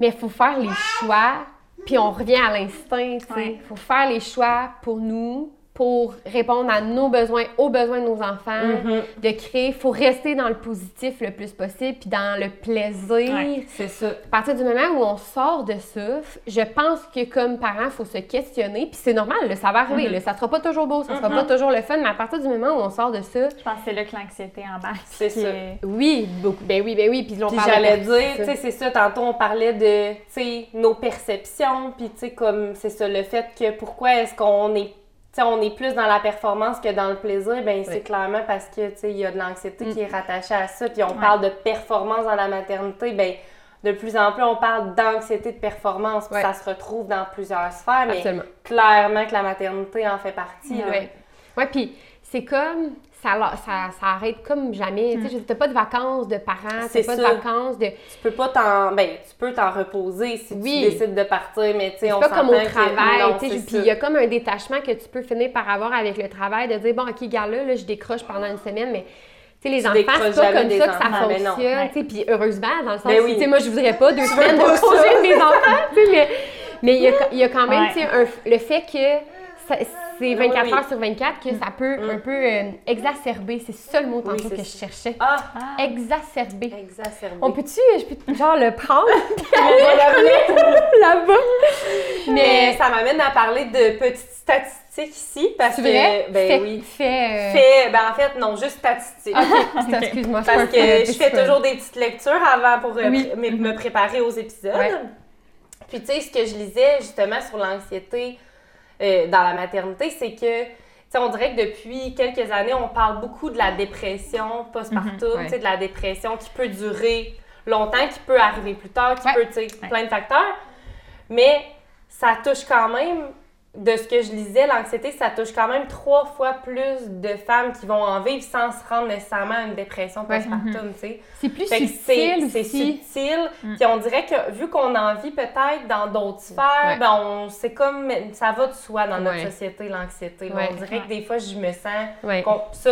Mais il faut faire les choix, puis on revient à l'instinct, tu sais. Ouais. Il faut faire les choix pour nous, pour répondre à nos besoins, aux besoins de nos enfants, Mhm. de créer. Il faut rester dans le positif le plus possible, puis dans le plaisir. Ouais. C'est ça. À partir du moment où on sort de ça, je pense que comme parent, il faut se questionner. Puis c'est normal, là, ça va arriver. Mhm. là, ça sera pas toujours beau, ça sera pas toujours le fun, mais à partir du moment où on sort de ça, Je pense que c'est là que l'anxiété embarque. C'est ça. oui, beaucoup. Ben oui, ben oui. Puis, on j'allais dire, tu sais, c'est ça, tantôt on parlait de, tu sais, nos perceptions, puis tu sais, comme, c'est ça, le fait que pourquoi est-ce qu'on est, on est plus dans la performance que dans le plaisir, ben c'est Oui. clairement parce que, il y a de l'anxiété Mm. qui est rattachée à ça, puis on Ouais. parle de performance dans la maternité, ben de plus en plus, on parle d'anxiété de performance, Ouais. ça se retrouve dans plusieurs sphères, mais clairement que la maternité en fait partie. Ouais, puis c'est comme. Ça, la- ça, ça arrête comme jamais. Tu sais, t'as pas de vacances de parents, t'as C'est pas de vacances de. Tu peux pas t'en, ben, tu peux t'en reposer si Oui. tu décides de partir, mais tu sais, C'est on pas comme au travail, tu puis il y a comme un détachement que tu peux finir par avoir avec le travail, de dire, bon, OK, gars, là, là, je décroche pendant une semaine, mais tu sais, les Tu enfants, c'est pas comme ça que ça enfants, mais non. fonctionne, Ouais. tu puis heureusement, dans le sens Ben où, oui. tu moi, je voudrais pas deux semaines de congé de mes enfants, tu mais il y a, il y a quand même, Ouais. tu sais, un- le fait que c'est 24 Oui. heures sur 24, que ça peut un peu euh, exacerber, c'est ça le mot tantôt que je cherchais. Ah, Ah, Exacerber. exacerbé. On peut-tu, je peux genre le prendre? Là-bas? Mais Mais ça m'amène à parler de petites statistiques ici, parce que, ben fait, oui. fait, euh, Fait, ben en fait, non, juste statistiques. Ok, c'est- excuse-moi. Parce que je fais toujours des petites lectures avant pour euh, Oui. pr- me, me préparer aux épisodes. Ouais. Puis tu sais, ce que je lisais justement sur l'anxiété euh, dans la maternité, c'est que, tu sais, on dirait que depuis quelques années, on parle beaucoup de la dépression postpartum, Mhm, ouais. tu sais, de la dépression qui peut durer longtemps, qui peut arriver plus tard, qui Ouais. peut, tu sais, plein de facteurs. Mais ça touche quand même, de ce que je lisais, l'anxiété, ça touche quand même trois fois plus de femmes qui vont en vivre sans se rendre nécessairement à une dépression Ouais. postpartum, tu sais. C'est plus Fait c'est subtil c'est subtil. Puis on dirait que vu qu'on en vit peut-être dans d'autres sphères, Ouais. ben on c'est comme ça va de soi dans notre Ouais. société l'anxiété. On dirait que des fois je me sens qu'on- ça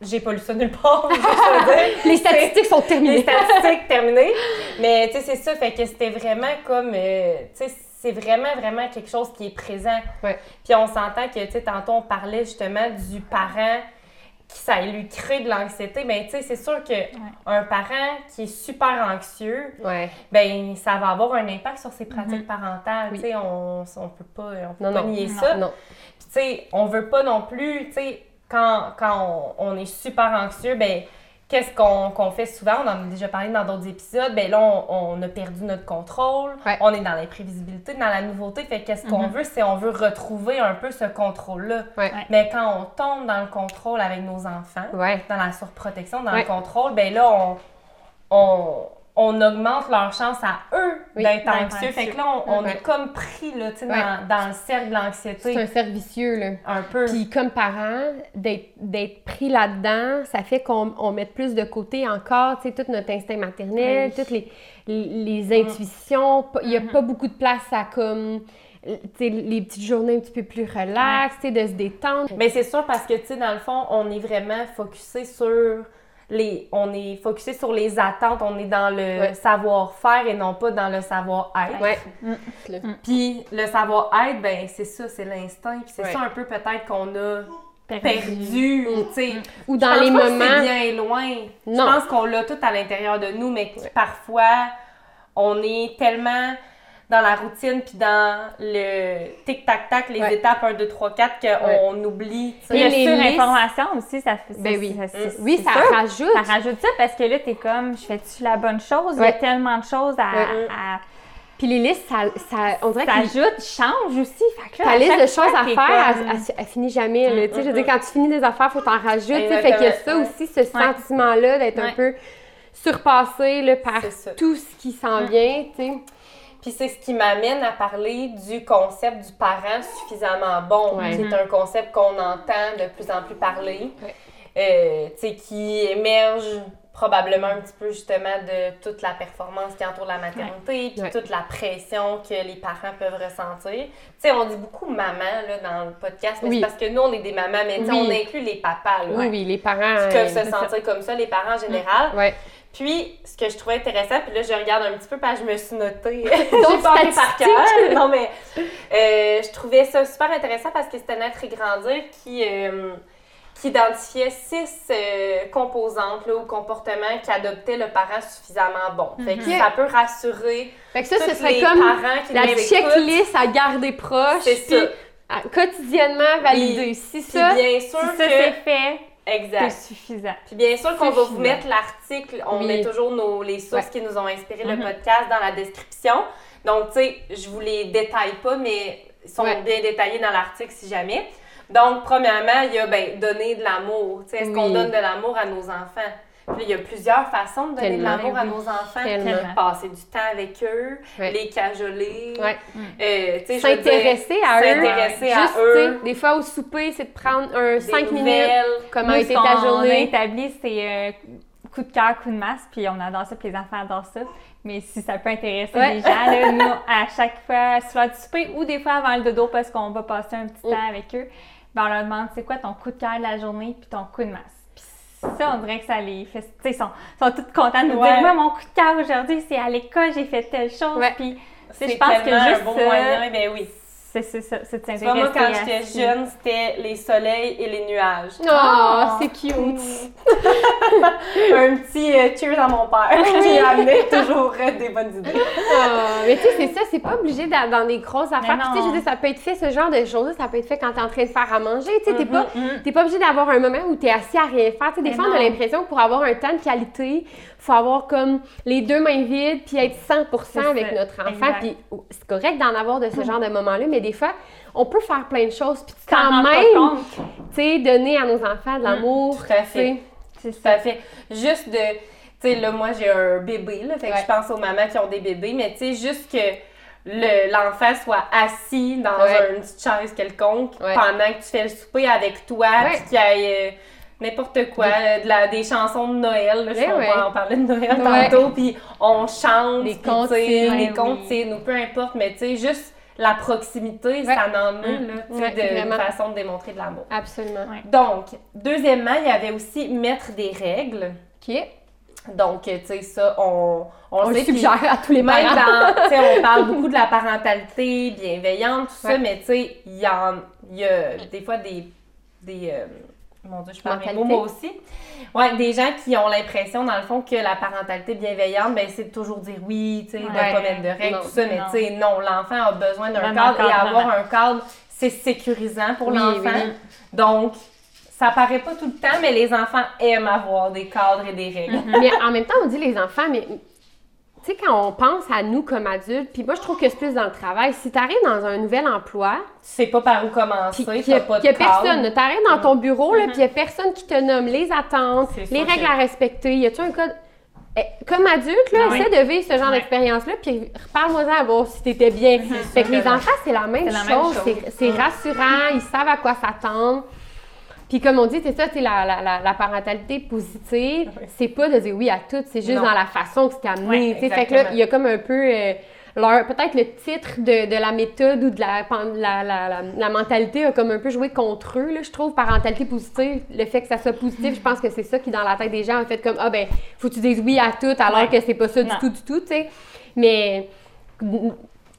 j'ai pas lu ça nulle part. Les statistiques sont Les terminées. statistiques terminées. Mais tu sais c'est ça fait que c'était vraiment comme euh, tu sais c'est vraiment vraiment quelque chose qui est présent. Ouais. Puis on s'entend que tu sais tantôt on parlait justement du parent qui ça lui crée de l'anxiété, mais tu sais, c'est sûr que un parent qui est super anxieux, Ouais. ben ça va avoir un impact sur ses pratiques parentales. Oui. Tu sais, on, on peut pas, on peut Non, pas non. nier Non. ça. Non. Puis tu sais, on veut pas non plus, tu sais, quand, quand on, on est super anxieux, ben qu'est-ce qu'on fait souvent? On en a déjà parlé dans d'autres épisodes. Ben là, on, on a perdu notre contrôle. Ouais. On est dans l'imprévisibilité, dans la nouveauté. Fait que qu'est-ce qu'on veut, c'est on veut retrouver un peu ce contrôle-là. Ouais. Mais quand on tombe dans le contrôle avec nos enfants, Ouais. dans la surprotection, dans Ouais. le contrôle, ben là, on, on, on augmente leur chance à eux Oui, d'être anxieux. Fait que là, on, on Ouais. est comme pris là, Ouais. dans, dans le cercle de C'est l'anxiété. un cercle vicieux, là. Un peu. Puis comme parent, d'être pris là-dedans, ça fait qu'on on mette plus de côté encore, tu sais, tout notre instinct maternel, Oui. toutes les, les, les intuitions. Il n'y a pas beaucoup de place à comme, tu sais, les petites journées un petit peu plus relax, tu sais, de se détendre. Mais c'est sûr parce que, tu sais, dans le fond, on est vraiment focusé sur les, on est focusé sur les attentes, on est dans le Ouais. savoir-faire et non pas dans le savoir-être. Ouais. Puis le savoir-être, ben c'est ça, c'est l'instinct. Puis c'est Ouais. ça un peu peut-être qu'on a Perdu. perdu, tu sais. Ou dans les moments. c'est bien loin. Non. Je pense qu'on l'a tout à l'intérieur de nous, mais parfois, on est tellement dans la routine puis dans le tic-tac-tac, les Ouais. étapes 1, 2, 3, 4, qu'on oublie. tu sais. Et Et la les surinformation aussi, ça fait Ben oui. ça- c'est- Oui, ça sûr. rajoute. Ça rajoute ça parce que là, t'es comme, je fais-tu la bonne chose? Il y Ouais. a tellement de choses à. Ouais. à- Puis les listes, ça, ça- on dirait que s'ajoute, change aussi. Fait que là, ta liste de choses à faire, comme- elle, elle- elle finit jamais. là. Tu sais, je veux dire, quand tu finis des affaires, faut t'en rajouter. Fait Exactement, qu'il y a ça ouais. aussi, ce sentiment-là d'être un Ouais. peu surpassé là, par ça. tout ce qui s'en vient. tu sais. Puis c'est ce qui m'amène à parler du concept du parent suffisamment bon, Ouais. qui est un concept qu'on entend de plus en plus parler, Ouais. euh, tu sais, qui émerge probablement un petit peu justement de toute la performance qui entoure la maternité, puis Ouais. toute la pression que les parents peuvent ressentir. Tu sais, on dit beaucoup maman là, dans le podcast, mais Oui. c'est parce que nous, on est des mamans, mais Oui. on inclut les papas, là, Oui, oui, les parents. qui peuvent euh, se sentir comme ça, les parents en général. Puis, ce que je trouvais intéressant, puis là, je regarde un petit peu parce que je me suis notée. J'ai pas appris par cœur. Non, mais euh, je trouvais ça super intéressant parce que c'était Naître et Grandir qui, euh, qui identifiait six euh, composantes là, ou comportements qui adoptaient le parent suffisamment bon. Fait que Mhm. ça peut rassurer Fait que ça, ce serait les comme parents qui la checklist à garder proche. C'est ça. à- quotidiennement valider. Puis- Si ça, bien sûr Si ça, que... c'est fait, c'est Exact. suffisant. Puis bien sûr qu'on va vous mettre l'article, on Oui. met toujours nos, les sources Ouais. qui nous ont inspiré le Mhm. podcast dans la description. Donc, tu sais, je vous les détaille pas, mais ils sont Ouais. bien détaillés dans l'article si jamais. Donc, premièrement, il y a, ben, donner de l'amour. Tu sais, est-ce qu'on donne de l'amour à nos enfants? Puis il y a plusieurs façons de donner de l'amour à nos enfants. Tellement. Passer du temps avec eux, Ouais. les cajoler, Ouais. euh, s'intéresser à eux. s'intéresser à eux, des fois au souper, c'est de prendre un des 5 minutes. Comment a été ta a journée? établi, c'est euh, coup de cœur, coup de masse, puis on adore ça, puis les enfants adorent ça. Mais si ça peut intéresser Ouais. les gens, là, nous, à chaque fois, sur l'heure du souper ou des fois avant le dodo parce qu'on va passer un petit Mm. temps avec eux, ben on leur demande c'est quoi ton coup de cœur de la journée puis ton coup de masse? Ça, on dirait que ça les fait. Tu sais, sont, sont tous contents de nous Ouais. dire Moi, mon coup de cœur aujourd'hui, c'est à l'école, j'ai fait telle chose. Puis, je pense que juste un ça, moyen, ben oui. C'est ça, c'est s'intéresser moi, quand j'étais jeune, c'était les soleils et les nuages. Oh, c'est cute. Un petit euh, cheers à mon père qui amenait toujours euh, des bonnes idées. Ah, mais tu sais, c'est ça, c'est pas obligé d'être dans des grosses affaires. Tu sais, je veux dire, ça peut être fait, ce genre de choses ça peut être fait quand t'es en train de faire à manger. Tu sais, t'es pas, Mhm. t'es pas obligé d'avoir un moment où t'es assis à rien faire. Tu sais, des Mais fois, on a l'impression que pour avoir un temps de qualité, faut avoir comme les deux mains vides puis être 100% C'est avec notre enfant. Puis c'est correct d'en avoir de ce genre de moments-là, mais des fois, on peut faire plein de choses puis quand même, tu sais, donner à nos enfants de l'amour. tout à fait. Tout ça. à fait. Juste de. Tu sais, là, moi, j'ai un bébé, là. Fait que je pense aux mamans qui ont des bébés, mais tu sais, juste que le- l'enfant soit assis dans Ouais. une petite chaise quelconque Ouais. pendant que tu fais le souper avec toi, puis qu'il y ait. N'importe quoi, euh, de la, des chansons de Noël, là, je Ouais, sais ouais. on parlait de Noël Ouais. tantôt, puis on chante, Des comptines, des oui. comptines, ou peu importe, mais tu sais, juste la proximité, ça en est, Mm. là, de, une vraiment. façon de démontrer de l'amour. Absolument. Donc, deuxièmement, il y avait aussi mettre des règles. OK. Donc, tu sais, ça, on, on, On le le sait. puis suggère à tous les Même parents. dans, tu sais, on parle beaucoup de la parentalité bienveillante, tout ça, mais tu sais, il y, y a des fois des. des euh, mon Dieu, je parle mes mots, moi aussi. Ouais, des gens qui ont l'impression, dans le fond, que la parentalité bienveillante, ben, c'est de toujours dire oui, tu sais, de Ouais. pas mettre de règles, Non. tout ça, mais tu sais, non, l'enfant a besoin d'un cadre et avoir un cadre, c'est sécurisant pour Oui, l'enfant. oui. Donc, ça paraît pas tout le temps, mais les enfants aiment avoir des cadres et des règles. mais en même temps, on dit les enfants, mais tu sais, quand on pense à nous comme adultes, puis moi, je trouve que c'est plus dans le travail. Si tu arrives dans un nouvel emploi, Tu sais pas par où commencer, puis n'y a, pas de y a personne, tu arrives dans ton bureau, là, puis il n'y a personne qui te nomme les attentes, C'est les sûr règles à respecter. Y a-tu un code? Eh, Comme adulte, là, Ah oui. essaie de vivre ce genre Ouais. d'expérience-là, puis reparle-moi-en à voir si t'étais bien. Fait que sûr les enfants, c'est la même C'est chose. C'est- C'est rassurant, ils savent à quoi s'attendre. Puis comme on dit, c'est ça, c'est la, la, la, la parentalité positive. Oui. C'est pas de dire oui à tout, c'est juste Non. dans la façon que c'est amené. Sais. fait que là, il y a comme un peu euh, leur peut-être le titre de, de la méthode ou de la, la, la, la, la mentalité a comme un peu joué contre eux, là, je trouve, parentalité positive, le fait que ça soit positif, je pense que c'est ça qui, dans la tête des gens, a fait comme, ah ben, faut que tu dises oui à tout, alors que c'est pas ça du tout, du tout, tu sais. Mais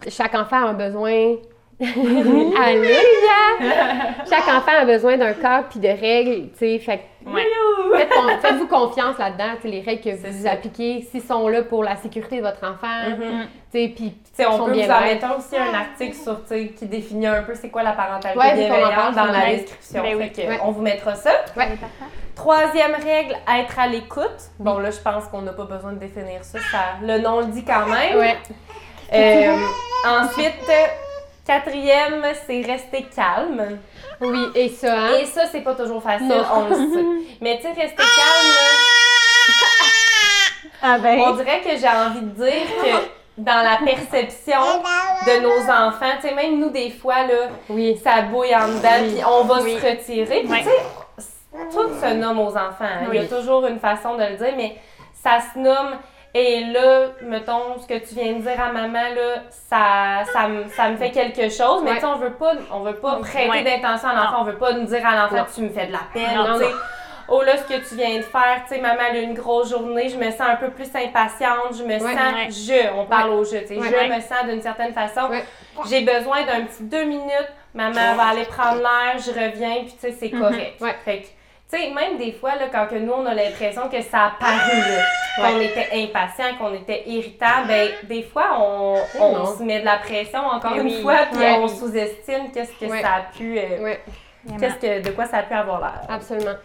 chaque enfant a besoin. Allô, Olivia! Chaque enfant a besoin d'un cadre puis de règles, tu sais. Fait que Ouais. faites con- faites-vous confiance là-dedans, les règles que vous ça. appliquez, s'ils sont là pour la sécurité de votre enfant, Mhm. tu sais, puis Tu sais, on sont peut vous en aussi un article sur, tu sais, qui définit un peu c'est quoi la parentalité Ouais, bienveillante dans la description. Ben oui. Fait que, Ouais. on vous mettra ça. Ouais. Troisième règle, être à l'écoute. Bon, là, je pense qu'on n'a pas besoin de définir ça. ça- le nom le dit quand même. Ouais. Euh, ensuite, quatrième, c'est rester calme. Oui, et ça, hein? Et ça, c'est pas toujours facile, Non. on le sait. Mais tu sais, rester calme, Ah ben. on dirait que j'ai envie de dire que dans la perception de nos enfants, tu sais, même nous, des fois, là, Oui. ça bouille en dedans, Oui. puis on va Oui. se retirer. Puis tu sais, tout se nomme aux enfants. hein. Il y a toujours une façon de le dire, mais ça se nomme. Et là, mettons, ce que tu viens de dire à maman, là, ça, ça, me, ça me fait quelque chose. Mais Ouais. tu sais, on veut pas, on veut pas prêter Ouais. d'intention à l'enfant. On veut pas nous dire à l'enfant, tu me fais de la peine. Non. Oh là, ce que tu viens de faire, tu sais, maman, elle a eu une grosse journée, je me sens un peu plus impatiente, je me sens, je, on parle au je, tu sais, Ouais. je me sens d'une certaine façon. J'ai besoin d'un petit deux minutes, maman va aller prendre l'air, je reviens, puis tu sais, c'est correct. Fait que, tu sais, même des fois, là, quand que nous, on a l'impression que ça a paru, là, qu'on était impatient, qu'on était irritant, ben, des fois, on, se met de la pression, encore Eh une oui. fois, puis Ouais. on sous-estime qu'est-ce que Ouais. ça a pu, euh, Ouais, qu'est-ce que, de quoi ça a pu avoir l'air. absolument.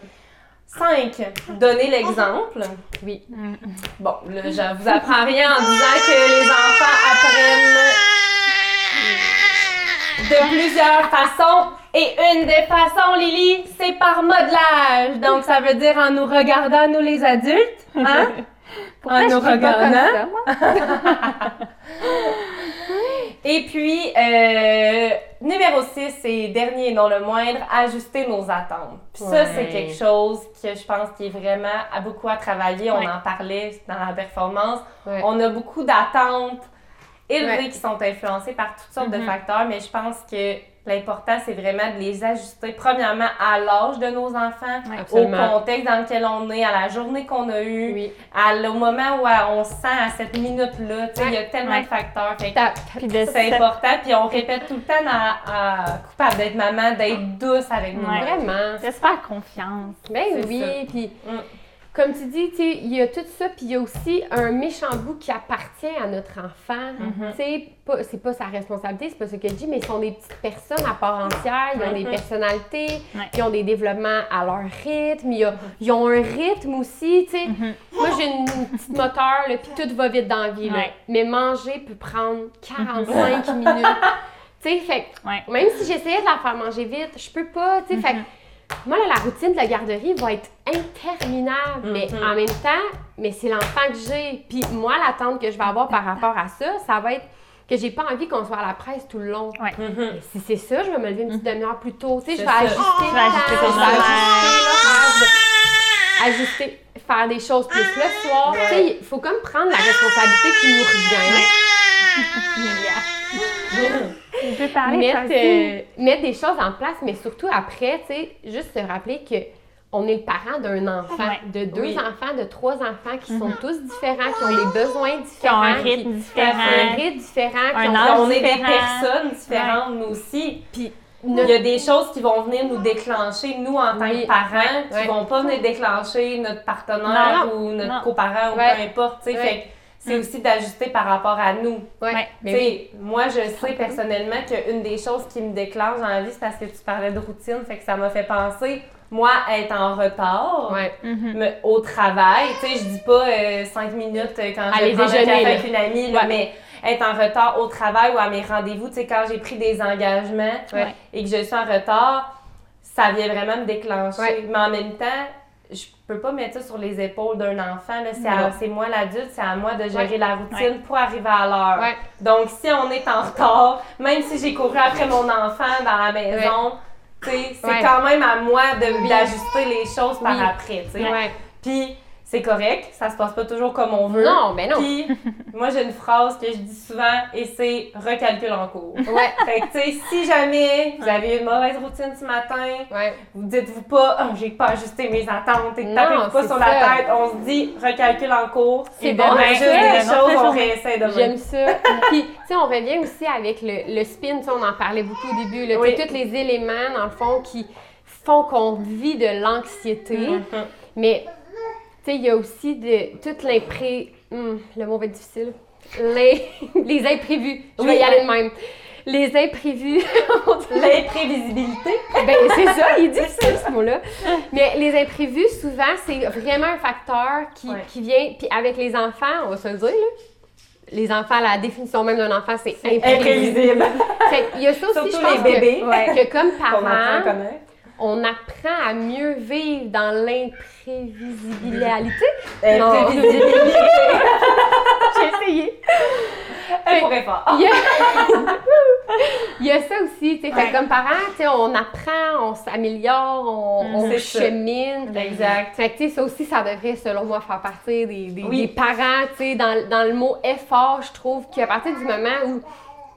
5. Donner l'exemple. Oui. Bon, là, je vous apprends rien en disant que les enfants apprennent de plusieurs façons. Et une des façons, Lily, c'est par modelage. Donc, ça veut dire en nous regardant, nous les adultes. Hein? en nous regardant. Et puis, euh, numéro 6, c'est dernier et non le moindre, ajuster nos attentes. Puis ça, c'est quelque chose que je pense qui est vraiment à beaucoup à travailler. On en parlait dans la performance. Ouais. On a beaucoup d'attentes élevées Ouais. qui sont influencées par toutes sortes de Mhm. facteurs, mais je pense que l'important, c'est vraiment de les ajuster, premièrement, à l'âge de nos enfants, Ouais. au contexte dans lequel on est, à la journée qu'on a eue, Oui. à, au moment où euh, on se sent à cette minute-là. Il y a tellement Ouais. de facteurs. C'est important, puis on répète tout le temps à, à coupable d'être maman, d'être douce avec nous. Vraiment. de se faire confiance. Ben oui, puis Mm. Comme tu dis, il y a tout ça, puis il y a aussi un méchant bout qui appartient à notre enfant. Tu sais, pas- c'est pas sa responsabilité, c'est pas ce que je dis, mais ils sont des petites personnes à part entière, ils ont des Mhm. personnalités, Ouais. ils ont des développements à leur rythme, il y a- ils ont un rythme aussi, tu sais. Mhm. Moi, j'ai une, une petite moteur, puis tout va vite dans la vie, là. Mais manger peut prendre 45 minutes. Tu sais, fait Ouais. même si j'essayais de la faire manger vite, je peux pas, tu sais, fait moi, là, la routine de la garderie va être interminable, mais Mhm. en même temps, mais c'est l'enfant que j'ai. Puis moi, l'attente que je vais avoir par rapport à ça, ça va être que j'ai pas envie qu'on soit à la presse tout le long. Ouais. Mhm. Si c'est ça, je vais me lever une petite demi-heure plus tôt. Tu sais, je vais ça. ajuster vas ajuster je vais ajuster l'horaire, je vais ajuster, faire des choses plus le soir. Tu sais, il faut comme prendre la responsabilité qui nous revient. Parler mettre, euh, mettre des choses en place, mais surtout après, tu sais, juste se rappeler que on est le parent d'un enfant, Ouais. de deux Oui. enfants, de trois enfants qui sont tous différents, qui ont des besoins Qui ont différents, un qui- rythme différent. un rythme différent, qui Un ont- âge Puis on est des différent. personnes différentes, nous aussi. puis Il y a des choses qui vont venir nous déclencher, nous, en tant Oui. que parents, qui Ouais. vont pas venir déclencher notre partenaire Non. ou notre Non. coparent ou peu importe. tu sais. Ouais. Fait c'est aussi d'ajuster par rapport à nous. ouais, Ouais. mais Tu oui. sais, Moi, je sais personnellement qu'une des choses qui me déclenche dans la vie, c'est parce que tu parlais de routine, fait que ça m'a fait penser, moi, être en retard. Ouais. Mhm. me- au travail. Tu sais, je dis pas euh, cinq minutes euh, quand je vais prendre un déjeuner, café là. avec une amie, là, Ouais. mais être en retard au travail ou à mes rendez-vous, tu sais, quand j'ai pris des engagements Ouais. et que je suis en retard, ça vient vraiment me déclencher. Ouais. Mais en même temps, je peux pas mettre ça sur les épaules d'un enfant. là. C'est, à- Non. c'est moi l'adulte, c'est à moi de gérer Ouais. la routine pour arriver à l'heure. Ouais. Donc, si on est en retard, même si j'ai couru après mon enfant dans la maison, c'est quand même à moi de, d'ajuster les choses par après. Puis c'est correct, ça se passe pas toujours comme on veut. Non, ben non. Puis, moi, j'ai une phrase que je dis souvent et c'est recalcule en cours. Ouais, Fait que, tu sais, si jamais vous avez une mauvaise routine ce matin, ouais. vous dites-vous pas, oh, j'ai pas ajusté mes attentes et tapez-vous pas sur ça. la tête. On se dit, recalcule en cours. C'est bon, juste des choses, on réessaie demain. J'aime ça. Puis, tu sais, on revient aussi avec le, le spin, tu on en parlait beaucoup au début, là, Oui. tous les éléments, dans le fond, qui font qu'on vit de l'anxiété. Mhm. Mais, tu sais, il y a aussi de, toute l'impré... hum, le mot va être difficile. Les, les imprévus. Je vais Oui. y aller de même. Les imprévus. L'imprévisibilité. ben, c'est ça, il est difficile ce mot-là. Mais les imprévus, souvent, c'est vraiment un facteur qui, Ouais. qui vient. Puis avec les enfants, on va se le dire, là. Les enfants, la définition même d'un enfant, c'est imprévisible. Imprévisible. Fait qu'il y a ça aussi, Surtout je pense les bébés. que, ouais, que comme parents. On apprend à mieux vivre dans l'imprévisibilité. Imprévisibilité. J'ai essayé. Fort. Il y, a... Il y a ça aussi, tu sais. Ouais. comme parents, on apprend, on s'améliore, on, Mm, on c'est ça. chemine. Exact. Fait que, ça aussi, ça devrait, selon moi, faire partie des, des, Oui. des parents, tu sais, dans, dans le mot effort, je trouve qu'à partir du moment où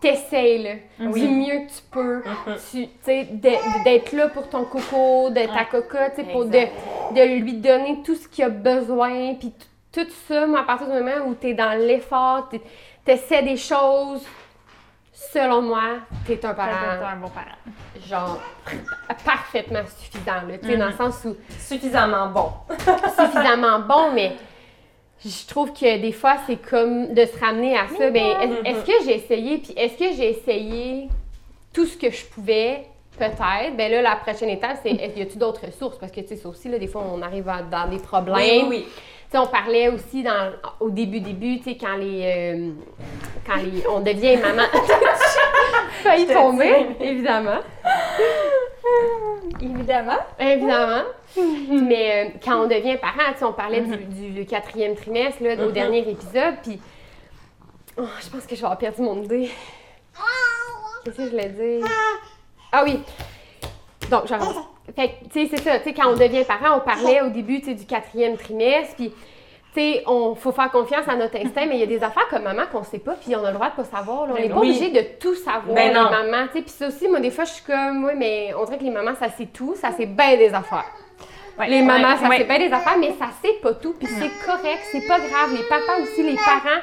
t'essayes, là, Oui. du mieux que tu peux, tu tu sais, de- d'être là pour ton coco, de ta coca, tu sais, pour de, lui donner tout ce qu'il a besoin, puis tout ça, moi, à partir du moment où t'es dans l'effort, t'es- t'essaies des choses, selon moi, t'es un Ça parent, être un bon parent. genre, parfaitement suffisant, là, tu sais, dans le sens où Suffisamment bon. suffisamment bon, mais je trouve que des fois, c'est comme de se ramener à ça. Ben, est- est-ce que j'ai essayé, puis est-ce que j'ai essayé tout ce que je pouvais? Peut-être? Ben là, la prochaine étape, c'est est-ce- y a-t-il d'autres ressources? Parce que, tu sais, ça aussi, là, des fois, on arrive à- dans des problèmes. Oui, oui. Tu sais, on parlait aussi dans, au début, début, tu sais, quand les. euh, quand les, on devient maman. Failli tomber, évidemment. Évidemment. Évidemment. Mais euh, quand on devient parent, tu sais, on parlait du, du quatrième trimestre, là, au Mhm. dernier épisode, puis oh, je pense que je vais avoir perdu mon idée. Qu'est-ce que je voulais dire? Ah oui! Donc, genre, fait tu sais, c'est ça, tu sais, quand on devient parent, on parlait au début, tu sais, du quatrième trimestre, puis, tu sais, on faut faire confiance à notre instinct, mais il y a des affaires comme maman qu'on sait pas, puis on a le droit de pas savoir, là. On n'est pas Oui. obligé de tout savoir, Ben les non. mamans, tu sais, puis ça aussi, moi, des fois, je suis comme, oui, mais on dirait que les mamans, ça sait tout, ça sait bien des affaires. Ouais. Les mamans, Ouais. ça Ouais. sait bien des affaires, mais ça sait pas tout, puis c'est correct, c'est pas grave. Les papas aussi, les parents,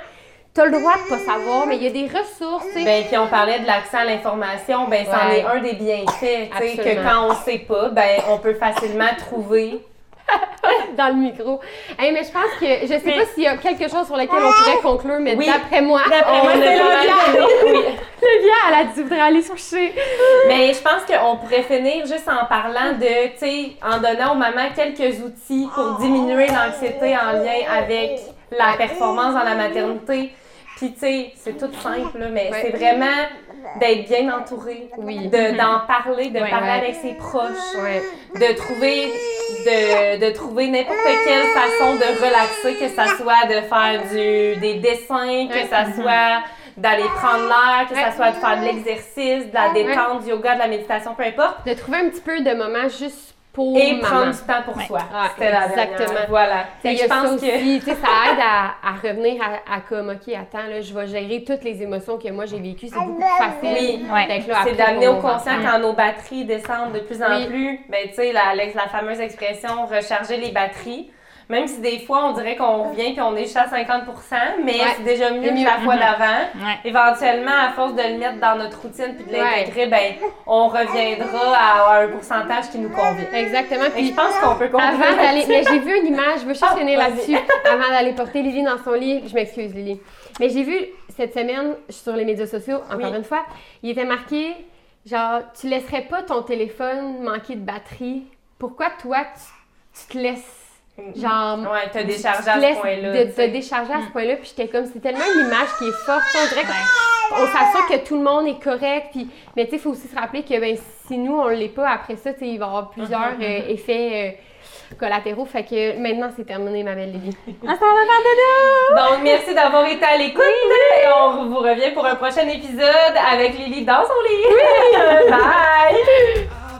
t'as le droit de pas savoir, mais il y a des ressources. Ben, puis on parlait de l'accès à l'information, ben, c'en est un des bienfaits, tu sais, que quand on sait pas, ben, on peut facilement trouver. dans le micro. Hey, mais je pense que je sais Mais- pas s'il y a quelque chose sur lequel on pourrait conclure, mais Oui. d'après moi, D'après on moi, c'est le elle a dit voudrait aller se coucher. Mais je pense qu'on pourrait finir juste en parlant de, tu sais, en donnant aux mamans quelques outils pour diminuer l'anxiété en lien avec la performance dans la maternité. Puis, tu sais, c'est tout simple, là, mais Ouais. c'est vraiment d'être bien entouré, Oui. de- d'en parler, de parler Ouais. avec ses proches, Ouais. de trouver de, de trouver n'importe quelle façon de relaxer, que ça soit de faire du, des dessins, que ça soit d'aller prendre l'air, que Ouais. ça soit de faire de l'exercice, de la détente, du yoga, de la méditation, peu importe. De trouver un petit peu de moments juste pour Et maman. prendre du temps pour Ouais. soi. Ah, C'était la dernière. exactement. Voilà. Que a je ça pense que aussi, tu sais, ça aide à, à revenir à, à comme, OK, attends, là, je vais gérer toutes les émotions que moi j'ai vécues, c'est beaucoup plus facile. Oui. Ouais. c'est d'amener au conscient quand nos batteries descendent de plus en Oui. plus. Ben, tu sais, la, la, la fameuse expression recharger les batteries. Même si des fois, on dirait qu'on revient puis on est juste à 50% mais Ouais. c'est déjà mieux C'est que mieux. la fois d'avant. Ouais. Éventuellement, à force de le mettre dans notre routine puis de l'intégrer, ben, on reviendra à un pourcentage qui nous convient. Exactement. Et Puis je pense qu'on peut conclure Avant d'aller, mais j'ai vu une image, je veux juste Ah, finir là-dessus, avant d'aller porter Lily dans son lit. Je m'excuse, Lily. Mais j'ai vu cette semaine sur les médias sociaux, encore Oui. une fois, il était marqué genre, tu laisserais pas ton téléphone manquer de batterie. Pourquoi toi, tu, tu te laisses, genre, Ouais, décharger te à ce point-là. de te décharger à ce point-là, puis j'étais comme, c'est tellement une image qui est forte. On dirait Ouais. qu'on s'assure que tout le monde est correct, puis, mais tu sais, il faut aussi se rappeler que ben, si nous, on l'est pas, après ça, tu sais, il va y avoir plusieurs Mhm, euh, effets euh, collatéraux. Fait que maintenant, c'est terminé, ma belle Lily. Ah, ça va faire Donc, merci d'avoir été à l'écoute. Et on vous revient pour un prochain épisode avec Lily dans son lit. Bye!